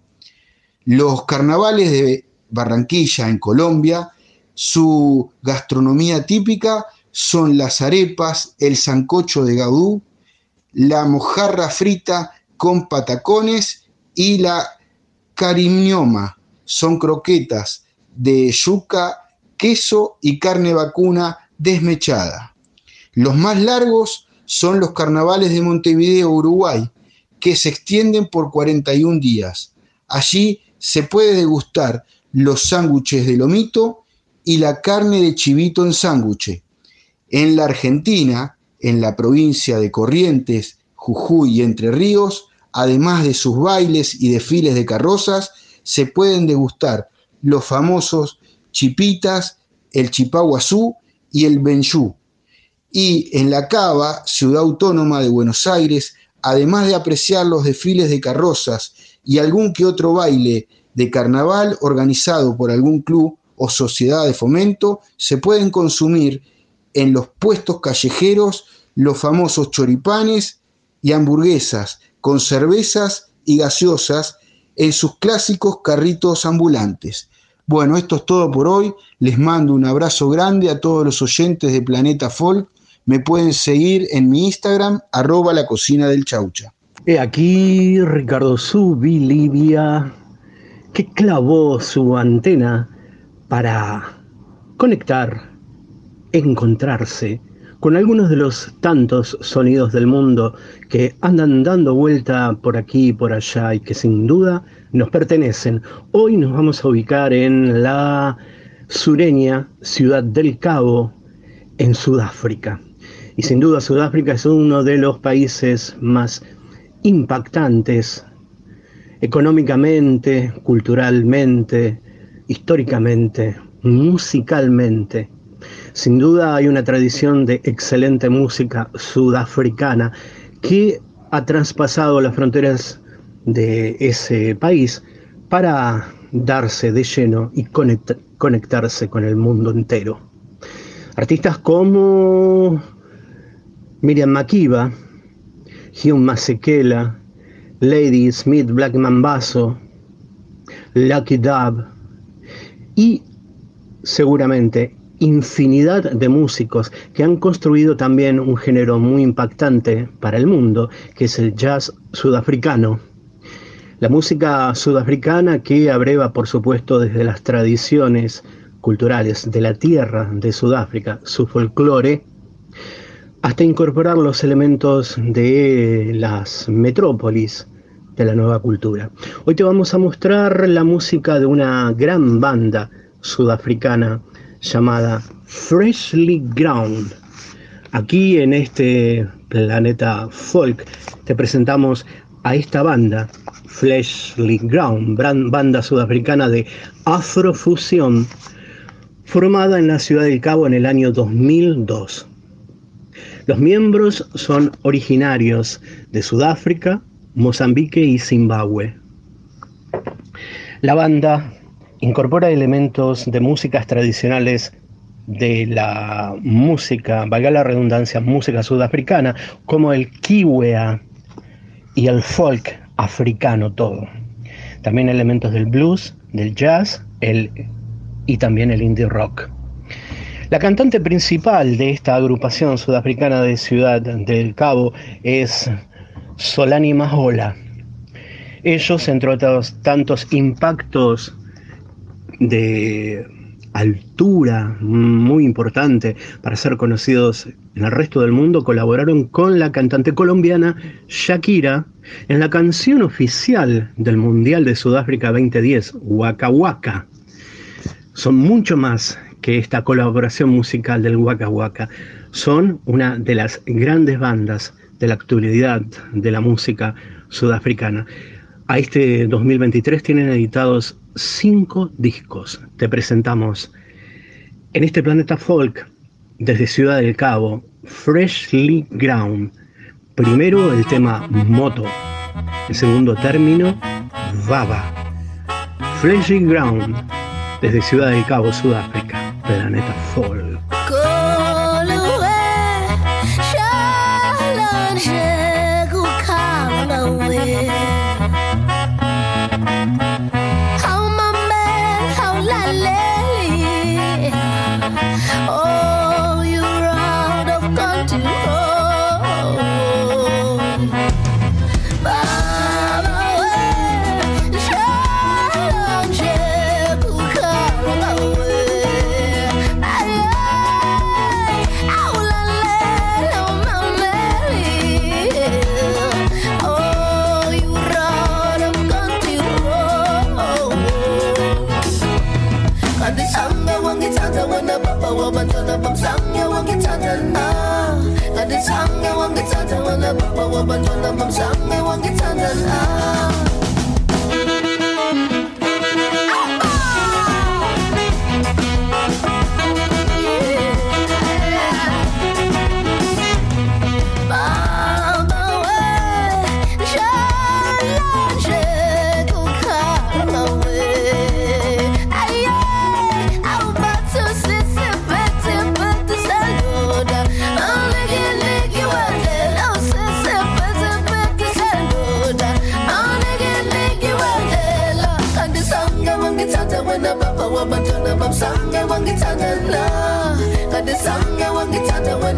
Los carnavales de Barranquilla en Colombia, su gastronomía típica son las arepas, el sancocho de gaudú, la mojarra frita con patacones y la cariñoma. Son croquetas de yuca, queso y carne vacuna desmechada. Los más largos son los carnavales de Montevideo, Uruguay, que se extienden por 41 días. Allí se puede degustar los sándwiches de lomito y la carne de chivito en sándwich. En la Argentina, en la provincia de Corrientes, Jujuy y Entre Ríos, además de sus bailes y desfiles de carrozas, se pueden degustar los famosos chipitas, el chipaguazú y el benchú. Y en la Cava, ciudad autónoma de Buenos Aires, además de apreciar los desfiles de carrozas y algún que otro baile de carnaval organizado por algún club o sociedad de fomento, se pueden consumir en los puestos callejeros los famosos choripanes y hamburguesas con cervezas y gaseosas en sus clásicos carritos ambulantes. Bueno, esto es todo por hoy. Les mando un abrazo grande a todos los oyentes de Planeta Folk. Me pueden seguir en mi Instagram, arroba la cocina del chaucha. He aquí Ricardo Subi, Libia, que clavó su antena para conectar, encontrarse con algunos de los tantos sonidos del mundo que andan dando vuelta por aquí y por allá y que sin duda nos pertenecen. Hoy nos vamos a ubicar en la sureña ciudad del Cabo, en Sudáfrica. Y sin duda Sudáfrica es uno de los países más impactantes económicamente, culturalmente, históricamente, musicalmente. Sin duda hay una tradición de excelente música sudafricana que ha traspasado las fronteras de ese país para darse de lleno y conect- conectarse con el mundo entero. Artistas como Miriam Makeba, Hugh Masekela, Lady Smith Black Mambazo, Lucky Dub y seguramente infinidad de músicos que han construido también un género muy impactante para el mundo, que es el jazz sudafricano. La música sudafricana que abreva, por supuesto, desde las tradiciones culturales de la tierra de Sudáfrica, su folclore, hasta incorporar los elementos de las metrópolis de la nueva cultura. Hoy te vamos a mostrar la música de una gran banda sudafricana llamada Freshly Ground. Aquí en este planeta folk te presentamos a esta banda, Freshly Ground, banda sudafricana de afrofusión, formada en la ciudad del Cabo en el año 2002. Los miembros son originarios de Sudáfrica, Mozambique y Zimbabue. La banda incorpora elementos de músicas tradicionales de la música, valga la redundancia, música sudafricana, como el kiwea y el folk africano todo. También elementos del blues, del jazz el, y también el indie rock. La cantante principal de esta agrupación sudafricana de Ciudad del Cabo es Solani Mahola. Ellos, entre otros tantos impactos de altura muy importante para ser conocidos en el resto del mundo, colaboraron con la cantante colombiana Shakira en la canción oficial del Mundial de Sudáfrica 2010, Waka Waka. Son mucho más que esta colaboración musical del Waka Waka. Son una de las grandes bandas de la actualidad de la música sudafricana. A este 2023 tienen editados cinco discos. Te presentamos en este planeta folk desde Ciudad del Cabo, Freshly Ground. Primero el tema Moto, el segundo término Baba. Freshly Ground desde Ciudad del Cabo, Sudáfrica, planeta folk.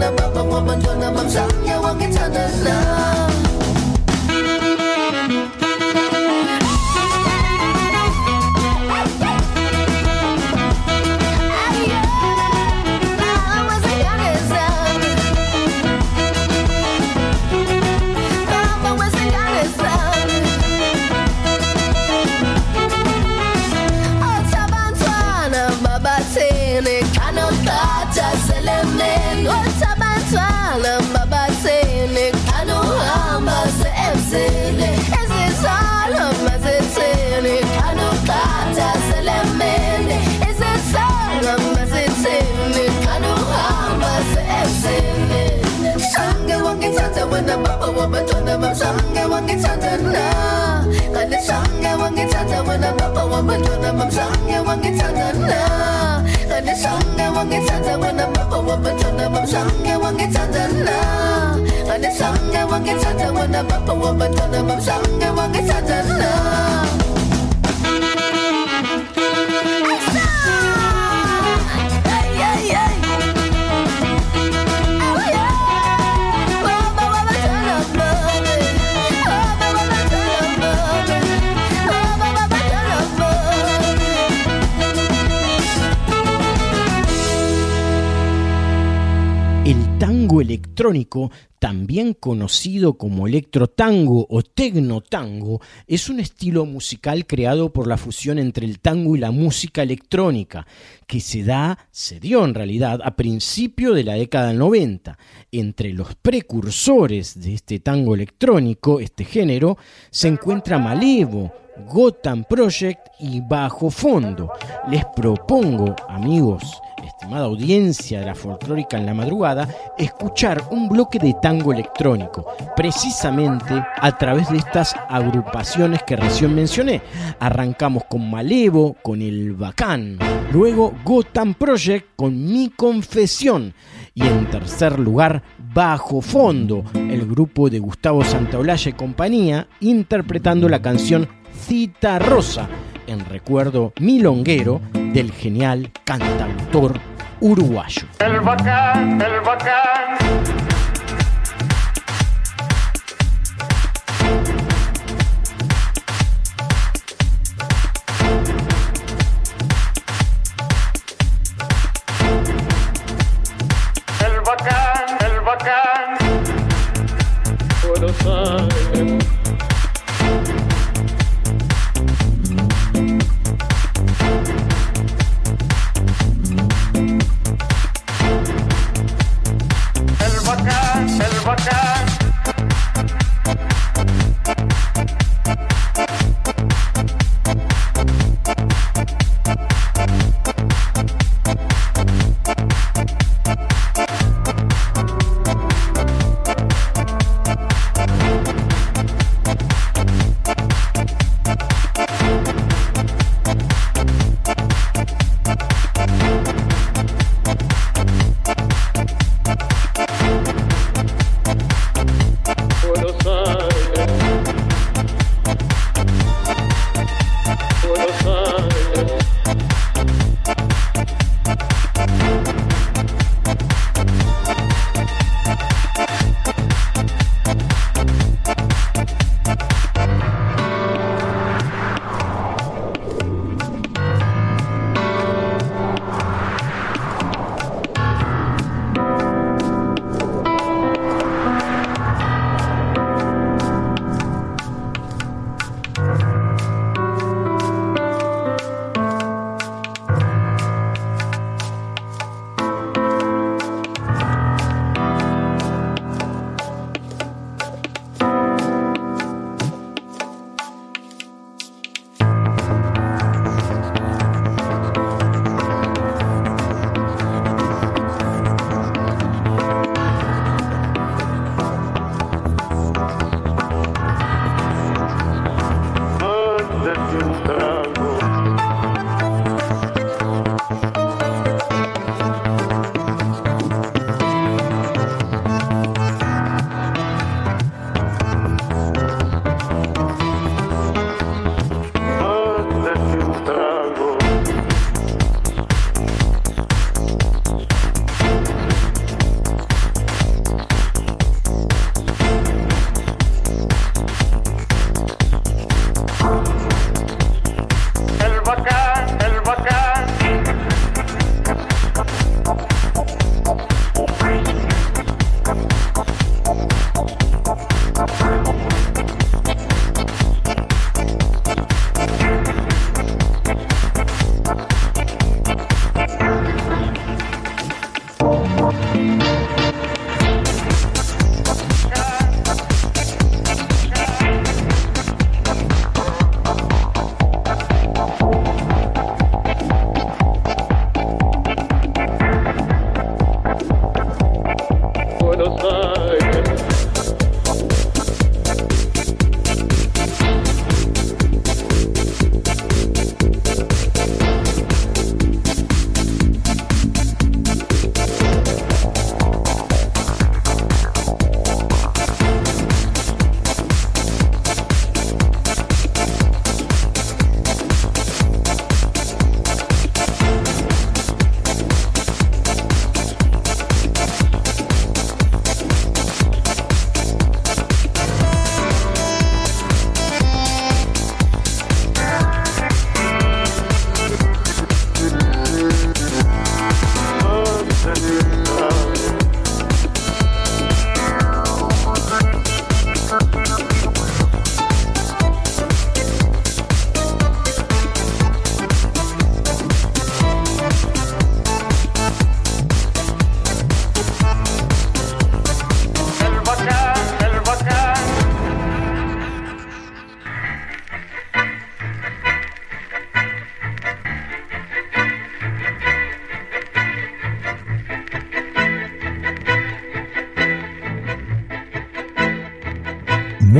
Bao bao hoang 远的那 Sangga wange chazala, mana sangga wange chazawa napapawabat 着呢 electrónico, también conocido como electrotango o tecnotango, es un estilo musical creado por la fusión entre el tango y la música electrónica, que se da, se dio en realidad, a principio de la década del 90. Entre los precursores de este tango electrónico, este género, se encuentra Malevo, Gotham Project y Bajo Fondo. Les propongo, amigos, estimada audiencia de la folclórica en la madrugada, escuchar un bloque de tango electrónico, precisamente a través de estas agrupaciones que recién mencioné. Arrancamos con Malevo, con El Bacán, luego Gotham Project con Mi Confesión y en tercer lugar Bajo Fondo, el grupo de Gustavo Santaolalla y compañía, interpretando la canción Cita Rosa, en recuerdo milonguero del genial cantautor uruguayo. El bacán, el bacán. El bacán, el bacán. Buenos Aires.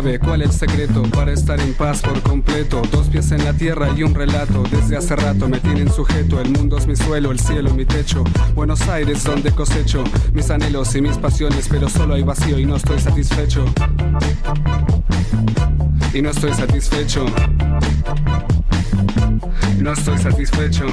¿Cómo es la clave? ¿Cuál el secreto para estar en paz por completo? Dos pies en la tierra y un relato. Desde hace rato me tienen sujeto. El mundo es mi suelo, el cielo mi techo. Buenos Aires donde cosecho mis anhelos y mis pasiones, pero solo hay vacío y no estoy satisfecho. Y no estoy satisfecho. No estoy satisfecho.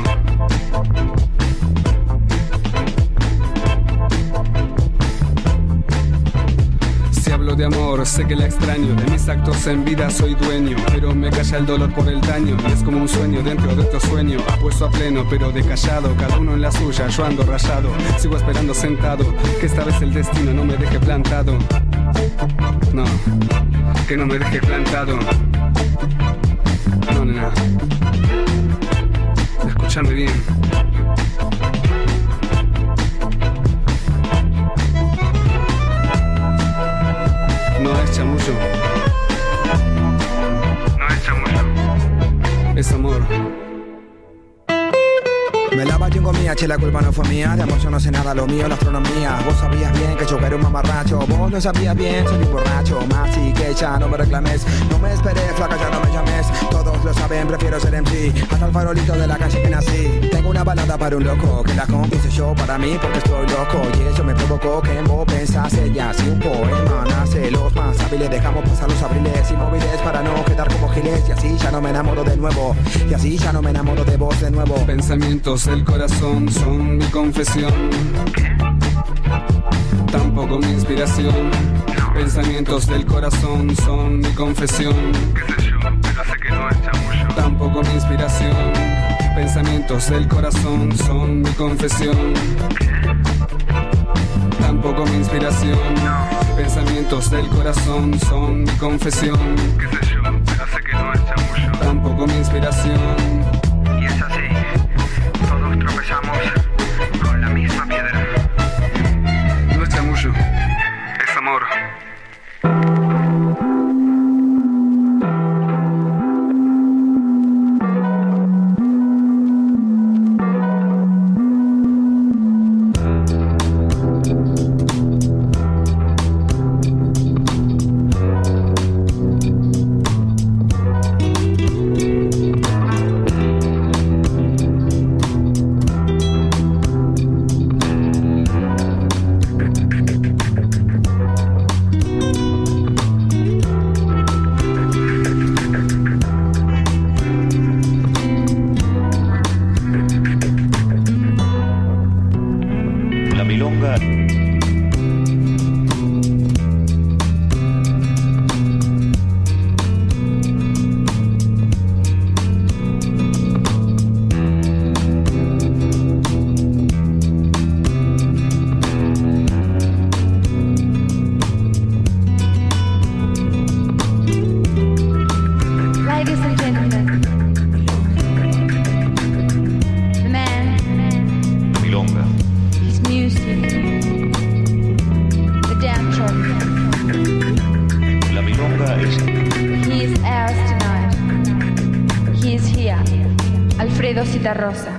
Hablo de amor, sé que la extraño. De mis actos en vida soy dueño, pero me calla el dolor por el daño. Y es como un sueño dentro de otro sueño. Apuesto a pleno, pero de callado. Cada uno en la suya, yo ando rayado. Sigo esperando sentado, que esta vez el destino no me deje plantado. No, que no me deje plantado. No, nena. Escúchame bien. No es chamullo. No es chamullo. Es amor. Comía, che, la culpa no fue mía. De amor yo no sé nada, lo mío, la astronomía. Vos sabías bien que yo era un mamarracho. Vos no sabías bien, soy un borracho. Más y que ya no me reclames. No me esperes, flaca, ya no me llames. Todos lo saben, prefiero ser MC. Hasta el farolito de la calle que nací. Tengo una balada para un loco. Que la compuse yo para mí porque estoy loco. Y eso me provocó que en vos pensase ya. Si un poema nace, los más hábiles dejamos pasar los abriles inmóviles para no quedar como giles. Y así ya no me enamoro de nuevo. Y así ya no me enamoro de vos de nuevo. Pensamientos del corazón son mi confesión. Tampoco mi inspiración. Pensamientos del corazón son mi confesión. Tampoco mi inspiración. Pensamientos del corazón son mi confesión. Tampoco mi inspiración. Pensamientos del corazón son mi confesión. Tampoco mi inspiración. Citarrosa.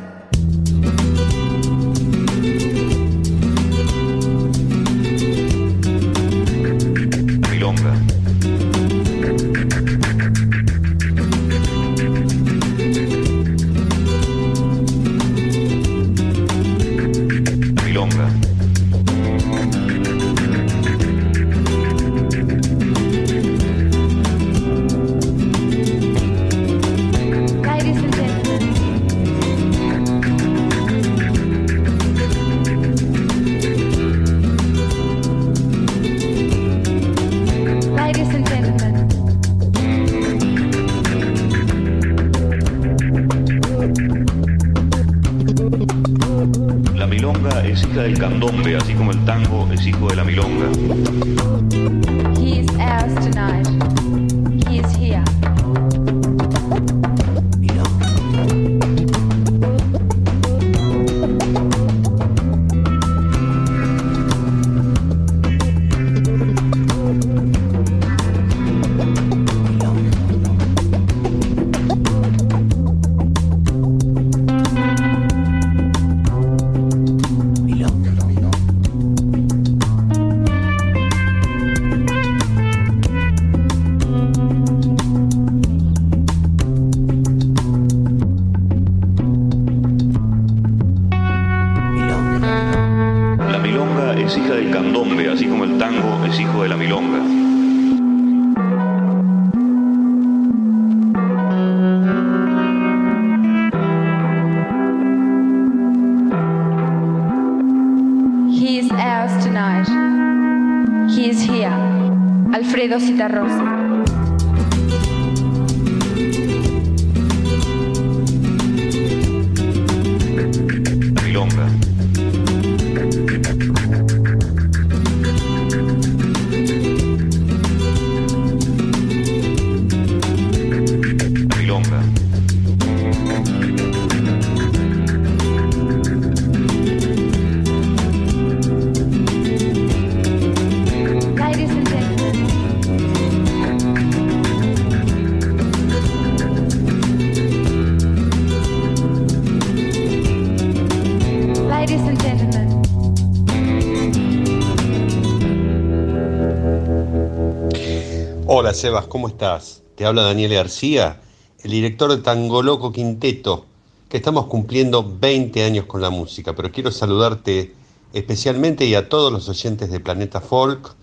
Sebas, ¿cómo estás? Te habla Daniel García, el director de Tango Loco Quinteto, que estamos cumpliendo 20 años con la música, pero quiero saludarte especialmente y a todos los oyentes de Planeta Folk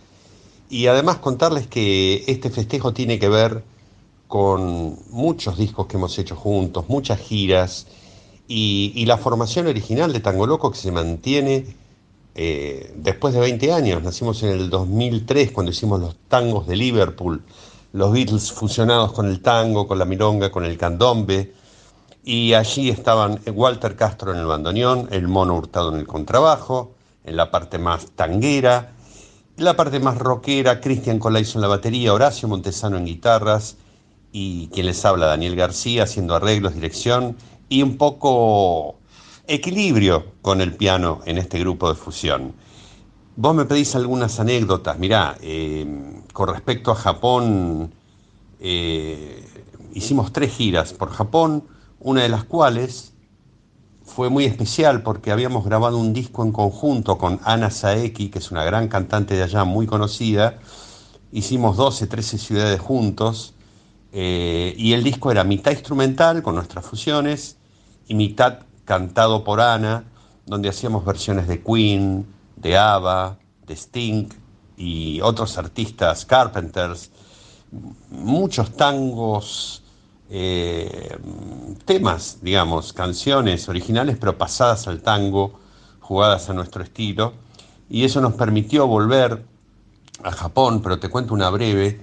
y además contarles que este festejo tiene que ver con muchos discos que hemos hecho juntos, muchas giras y, y la formación original de Tango Loco que se mantiene eh, después de 20 años. Nacimos en el 2003 cuando hicimos los tangos de Liverpool, los Beatles fusionados con el tango, con la milonga, con el candombe. Y allí estaban Walter Castro en el bandoneón, el Mono Hurtado en el contrabajo, en la parte más tanguera, la parte más rockera, Cristian Colaizo en la batería, Horacio Montesano en guitarras y quien les habla, Daniel García, haciendo arreglos, dirección y un poco equilibrio con el piano en este grupo de fusión. Vos me pedís algunas anécdotas, mirá, eh, con respecto a Japón, eh, hicimos tres giras por Japón, una de las cuales fue muy especial porque habíamos grabado un disco en conjunto con Ana Saeki, que es una gran cantante de allá, muy conocida. Hicimos 12, 13 ciudades juntos eh, y el disco era mitad instrumental con nuestras fusiones y mitad cantado por Ana, donde hacíamos versiones de Queen, de ABBA, de Sting y otros artistas, Carpenters, muchos tangos, eh, temas, digamos, canciones originales, pero pasadas al tango, jugadas a nuestro estilo. Y eso nos permitió volver a Japón, pero te cuento una breve.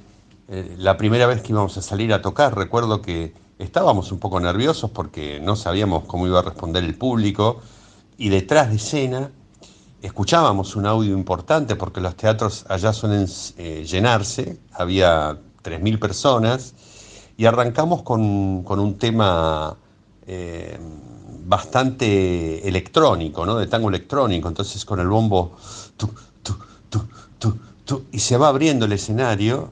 Eh, la primera vez que íbamos a salir a tocar, recuerdo que estábamos un poco nerviosos porque no sabíamos cómo iba a responder el público y detrás de escena escuchábamos un audio importante porque los teatros allá suelen eh, llenarse, había 3.000 personas y arrancamos con, con un tema eh, bastante electrónico, ¿no? de tango electrónico, entonces con el bombo y se va abriendo el escenario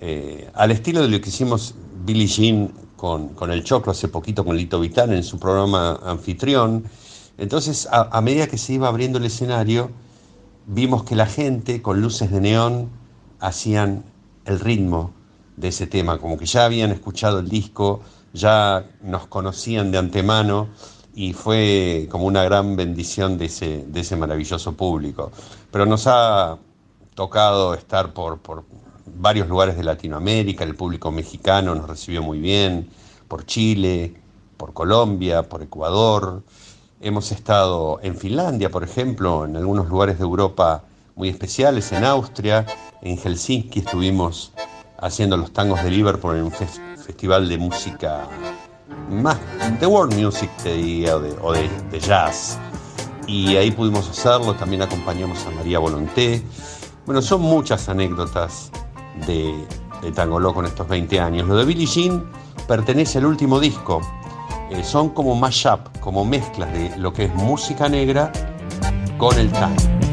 eh, al estilo de lo que hicimos Billie Jean con, con el Choclo hace poquito con Lito Vitán en su programa anfitrión. Entonces, a, medida que se iba abriendo el escenario, vimos que la gente con luces de neón hacían el ritmo de ese tema, como que ya habían escuchado el disco, ya nos conocían de antemano y fue como una gran bendición de ese, de ese maravilloso público. Pero nos ha tocado estar por varios lugares de Latinoamérica, el público mexicano nos recibió muy bien, por Chile, por Colombia, por Ecuador. Hemos estado en Finlandia, por ejemplo, en algunos lugares de Europa muy especiales, en Austria, en Helsinki estuvimos haciendo los tangos de Liverpool en un fes festival de música más de world music te diría, o de, de jazz. Y ahí pudimos hacerlo, también acompañamos a María Volonté. Bueno, son muchas anécdotas de, de, Tango Loco en estos 20 años. Lo de Billie Jean pertenece al último disco. Eh, son como mashup, como mezclas de lo que es música negra con el tango.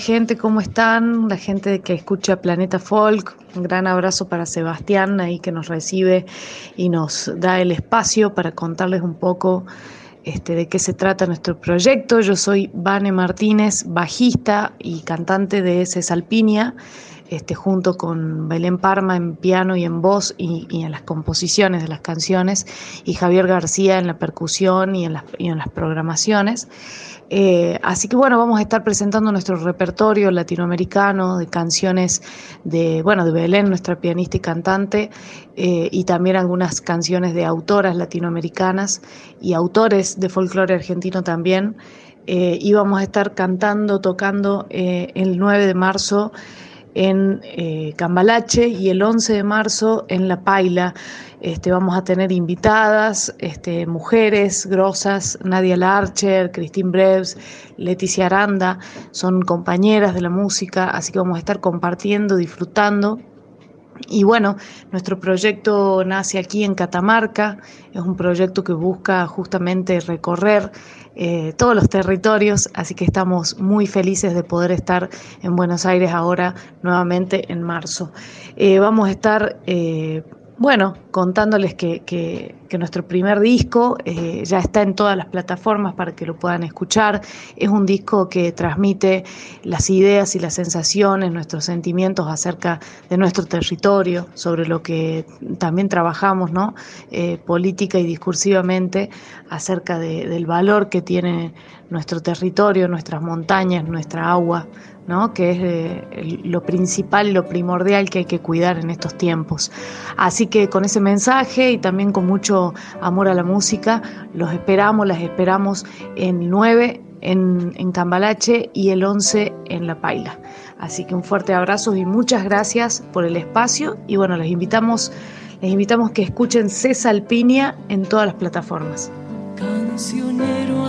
Gente, ¿cómo están? La gente que escucha Planeta Folk, un gran abrazo para Sebastián ahí que nos recibe y nos da el espacio para contarles un poco este, de qué se trata nuestro proyecto. Yo soy Vane Martínez, bajista y cantante de Cesalpinia, este, junto con Belén Parma en piano y en voz y, y en las composiciones de las canciones, y Javier García en la percusión y en las, y en las programaciones. Eh, así que bueno, vamos a estar presentando nuestro repertorio latinoamericano de canciones de, bueno, de Belén, nuestra pianista y cantante, eh, y también algunas canciones de autoras latinoamericanas y autores de folclore argentino también. Eh, y vamos a estar cantando, tocando el 9 de marzo en eh, Cambalache y el 11 de marzo en La Paila. Este, vamos a tener invitadas, este, mujeres grosas, Nadia Larcher, Christine Breves, Leticia Aranda, son compañeras de la música, así que vamos a estar compartiendo, disfrutando. Y bueno, nuestro proyecto nace aquí en Catamarca, es un proyecto que busca justamente recorrer eh, todos los territorios, así que estamos muy felices de poder estar en Buenos Aires ahora nuevamente en marzo. Eh, vamos a estar, eh, bueno, contándoles que, nuestro primer disco eh, ya está en todas las plataformas para que lo puedan escuchar. Es un disco que transmite las ideas y las sensaciones, nuestros sentimientos acerca de nuestro territorio, sobre lo que también trabajamos, ¿no? Eh, política y discursivamente acerca de- del valor que tiene nuestro territorio, nuestras montañas, nuestra agua, ¿no? que es eh, lo principal lo primordial que hay que cuidar en estos tiempos. Así que con ese mensaje y también con mucho amor a la música, los esperamos, las esperamos el 9 en, en Cambalache y el 11 en La Paila. Así que un fuerte abrazo y muchas gracias por el espacio y bueno, les invitamos, les invitamos que escuchen César Alpinia en todas las plataformas. Cancionero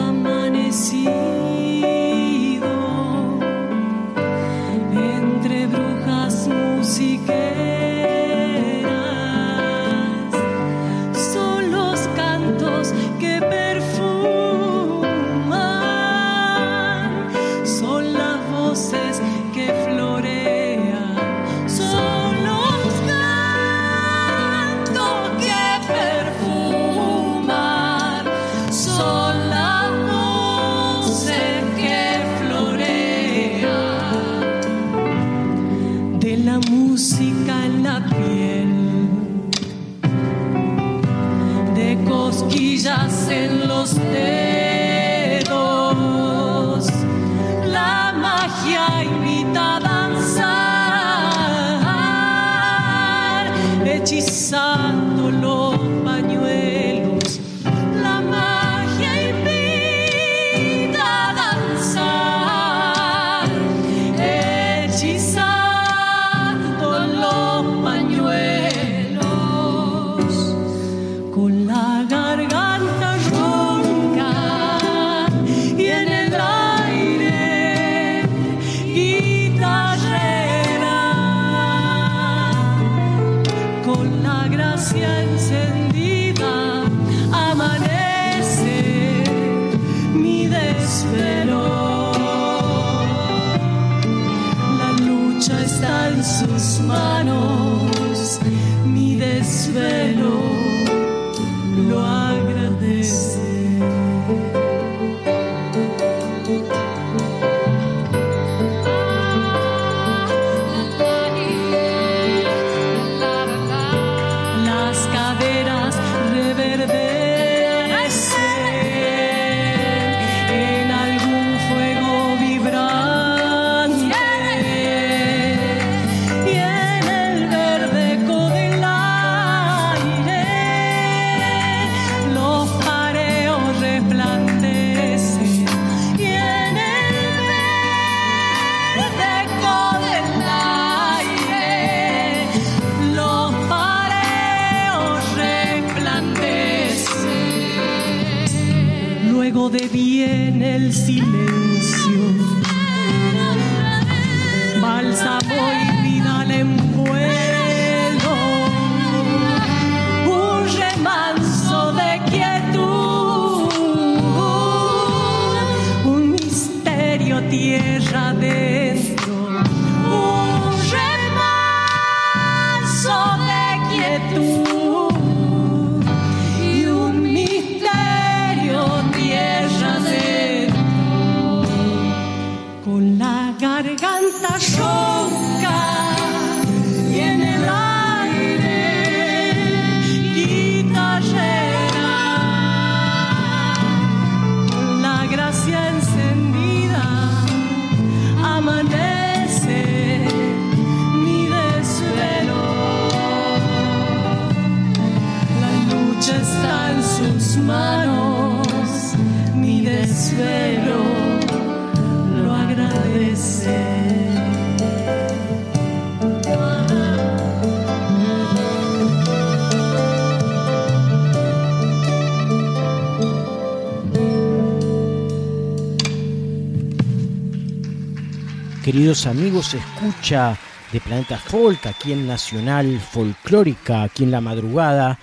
amigos, escucha de Planeta Folk, aquí en Nacional Folclórica, aquí en la madrugada.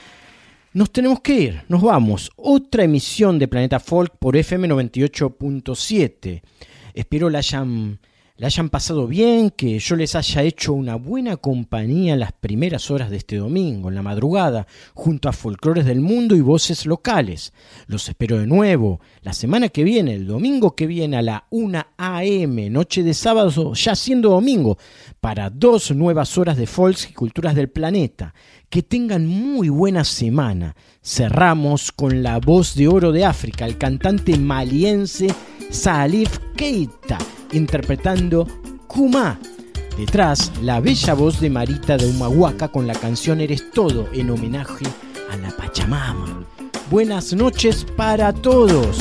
Nos tenemos que ir, nos vamos. Otra emisión de Planeta Folk por FM 98.7. Espero la hayan, la hayan pasado bien, que yo les haya hecho una buena compañía las primeras horas de este domingo, en la madrugada, junto a folclores del mundo y voces locales. Los espero de nuevo la semana que viene, el domingo que viene a la 1 a.m., noche de sábado, ya siendo domingo, para dos nuevas horas de folks y culturas del planeta. Que tengan muy buena semana. Cerramos con la voz de oro de África, el cantante maliense Salif Keita, interpretando Kuma. Detrás, la bella voz de Marita de Humahuaca con la canción Eres Todo, en homenaje a la Pachamama. Buenas noches para todos.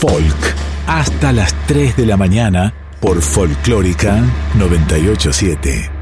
folk hasta las 3 de la mañana por Folclórica 987.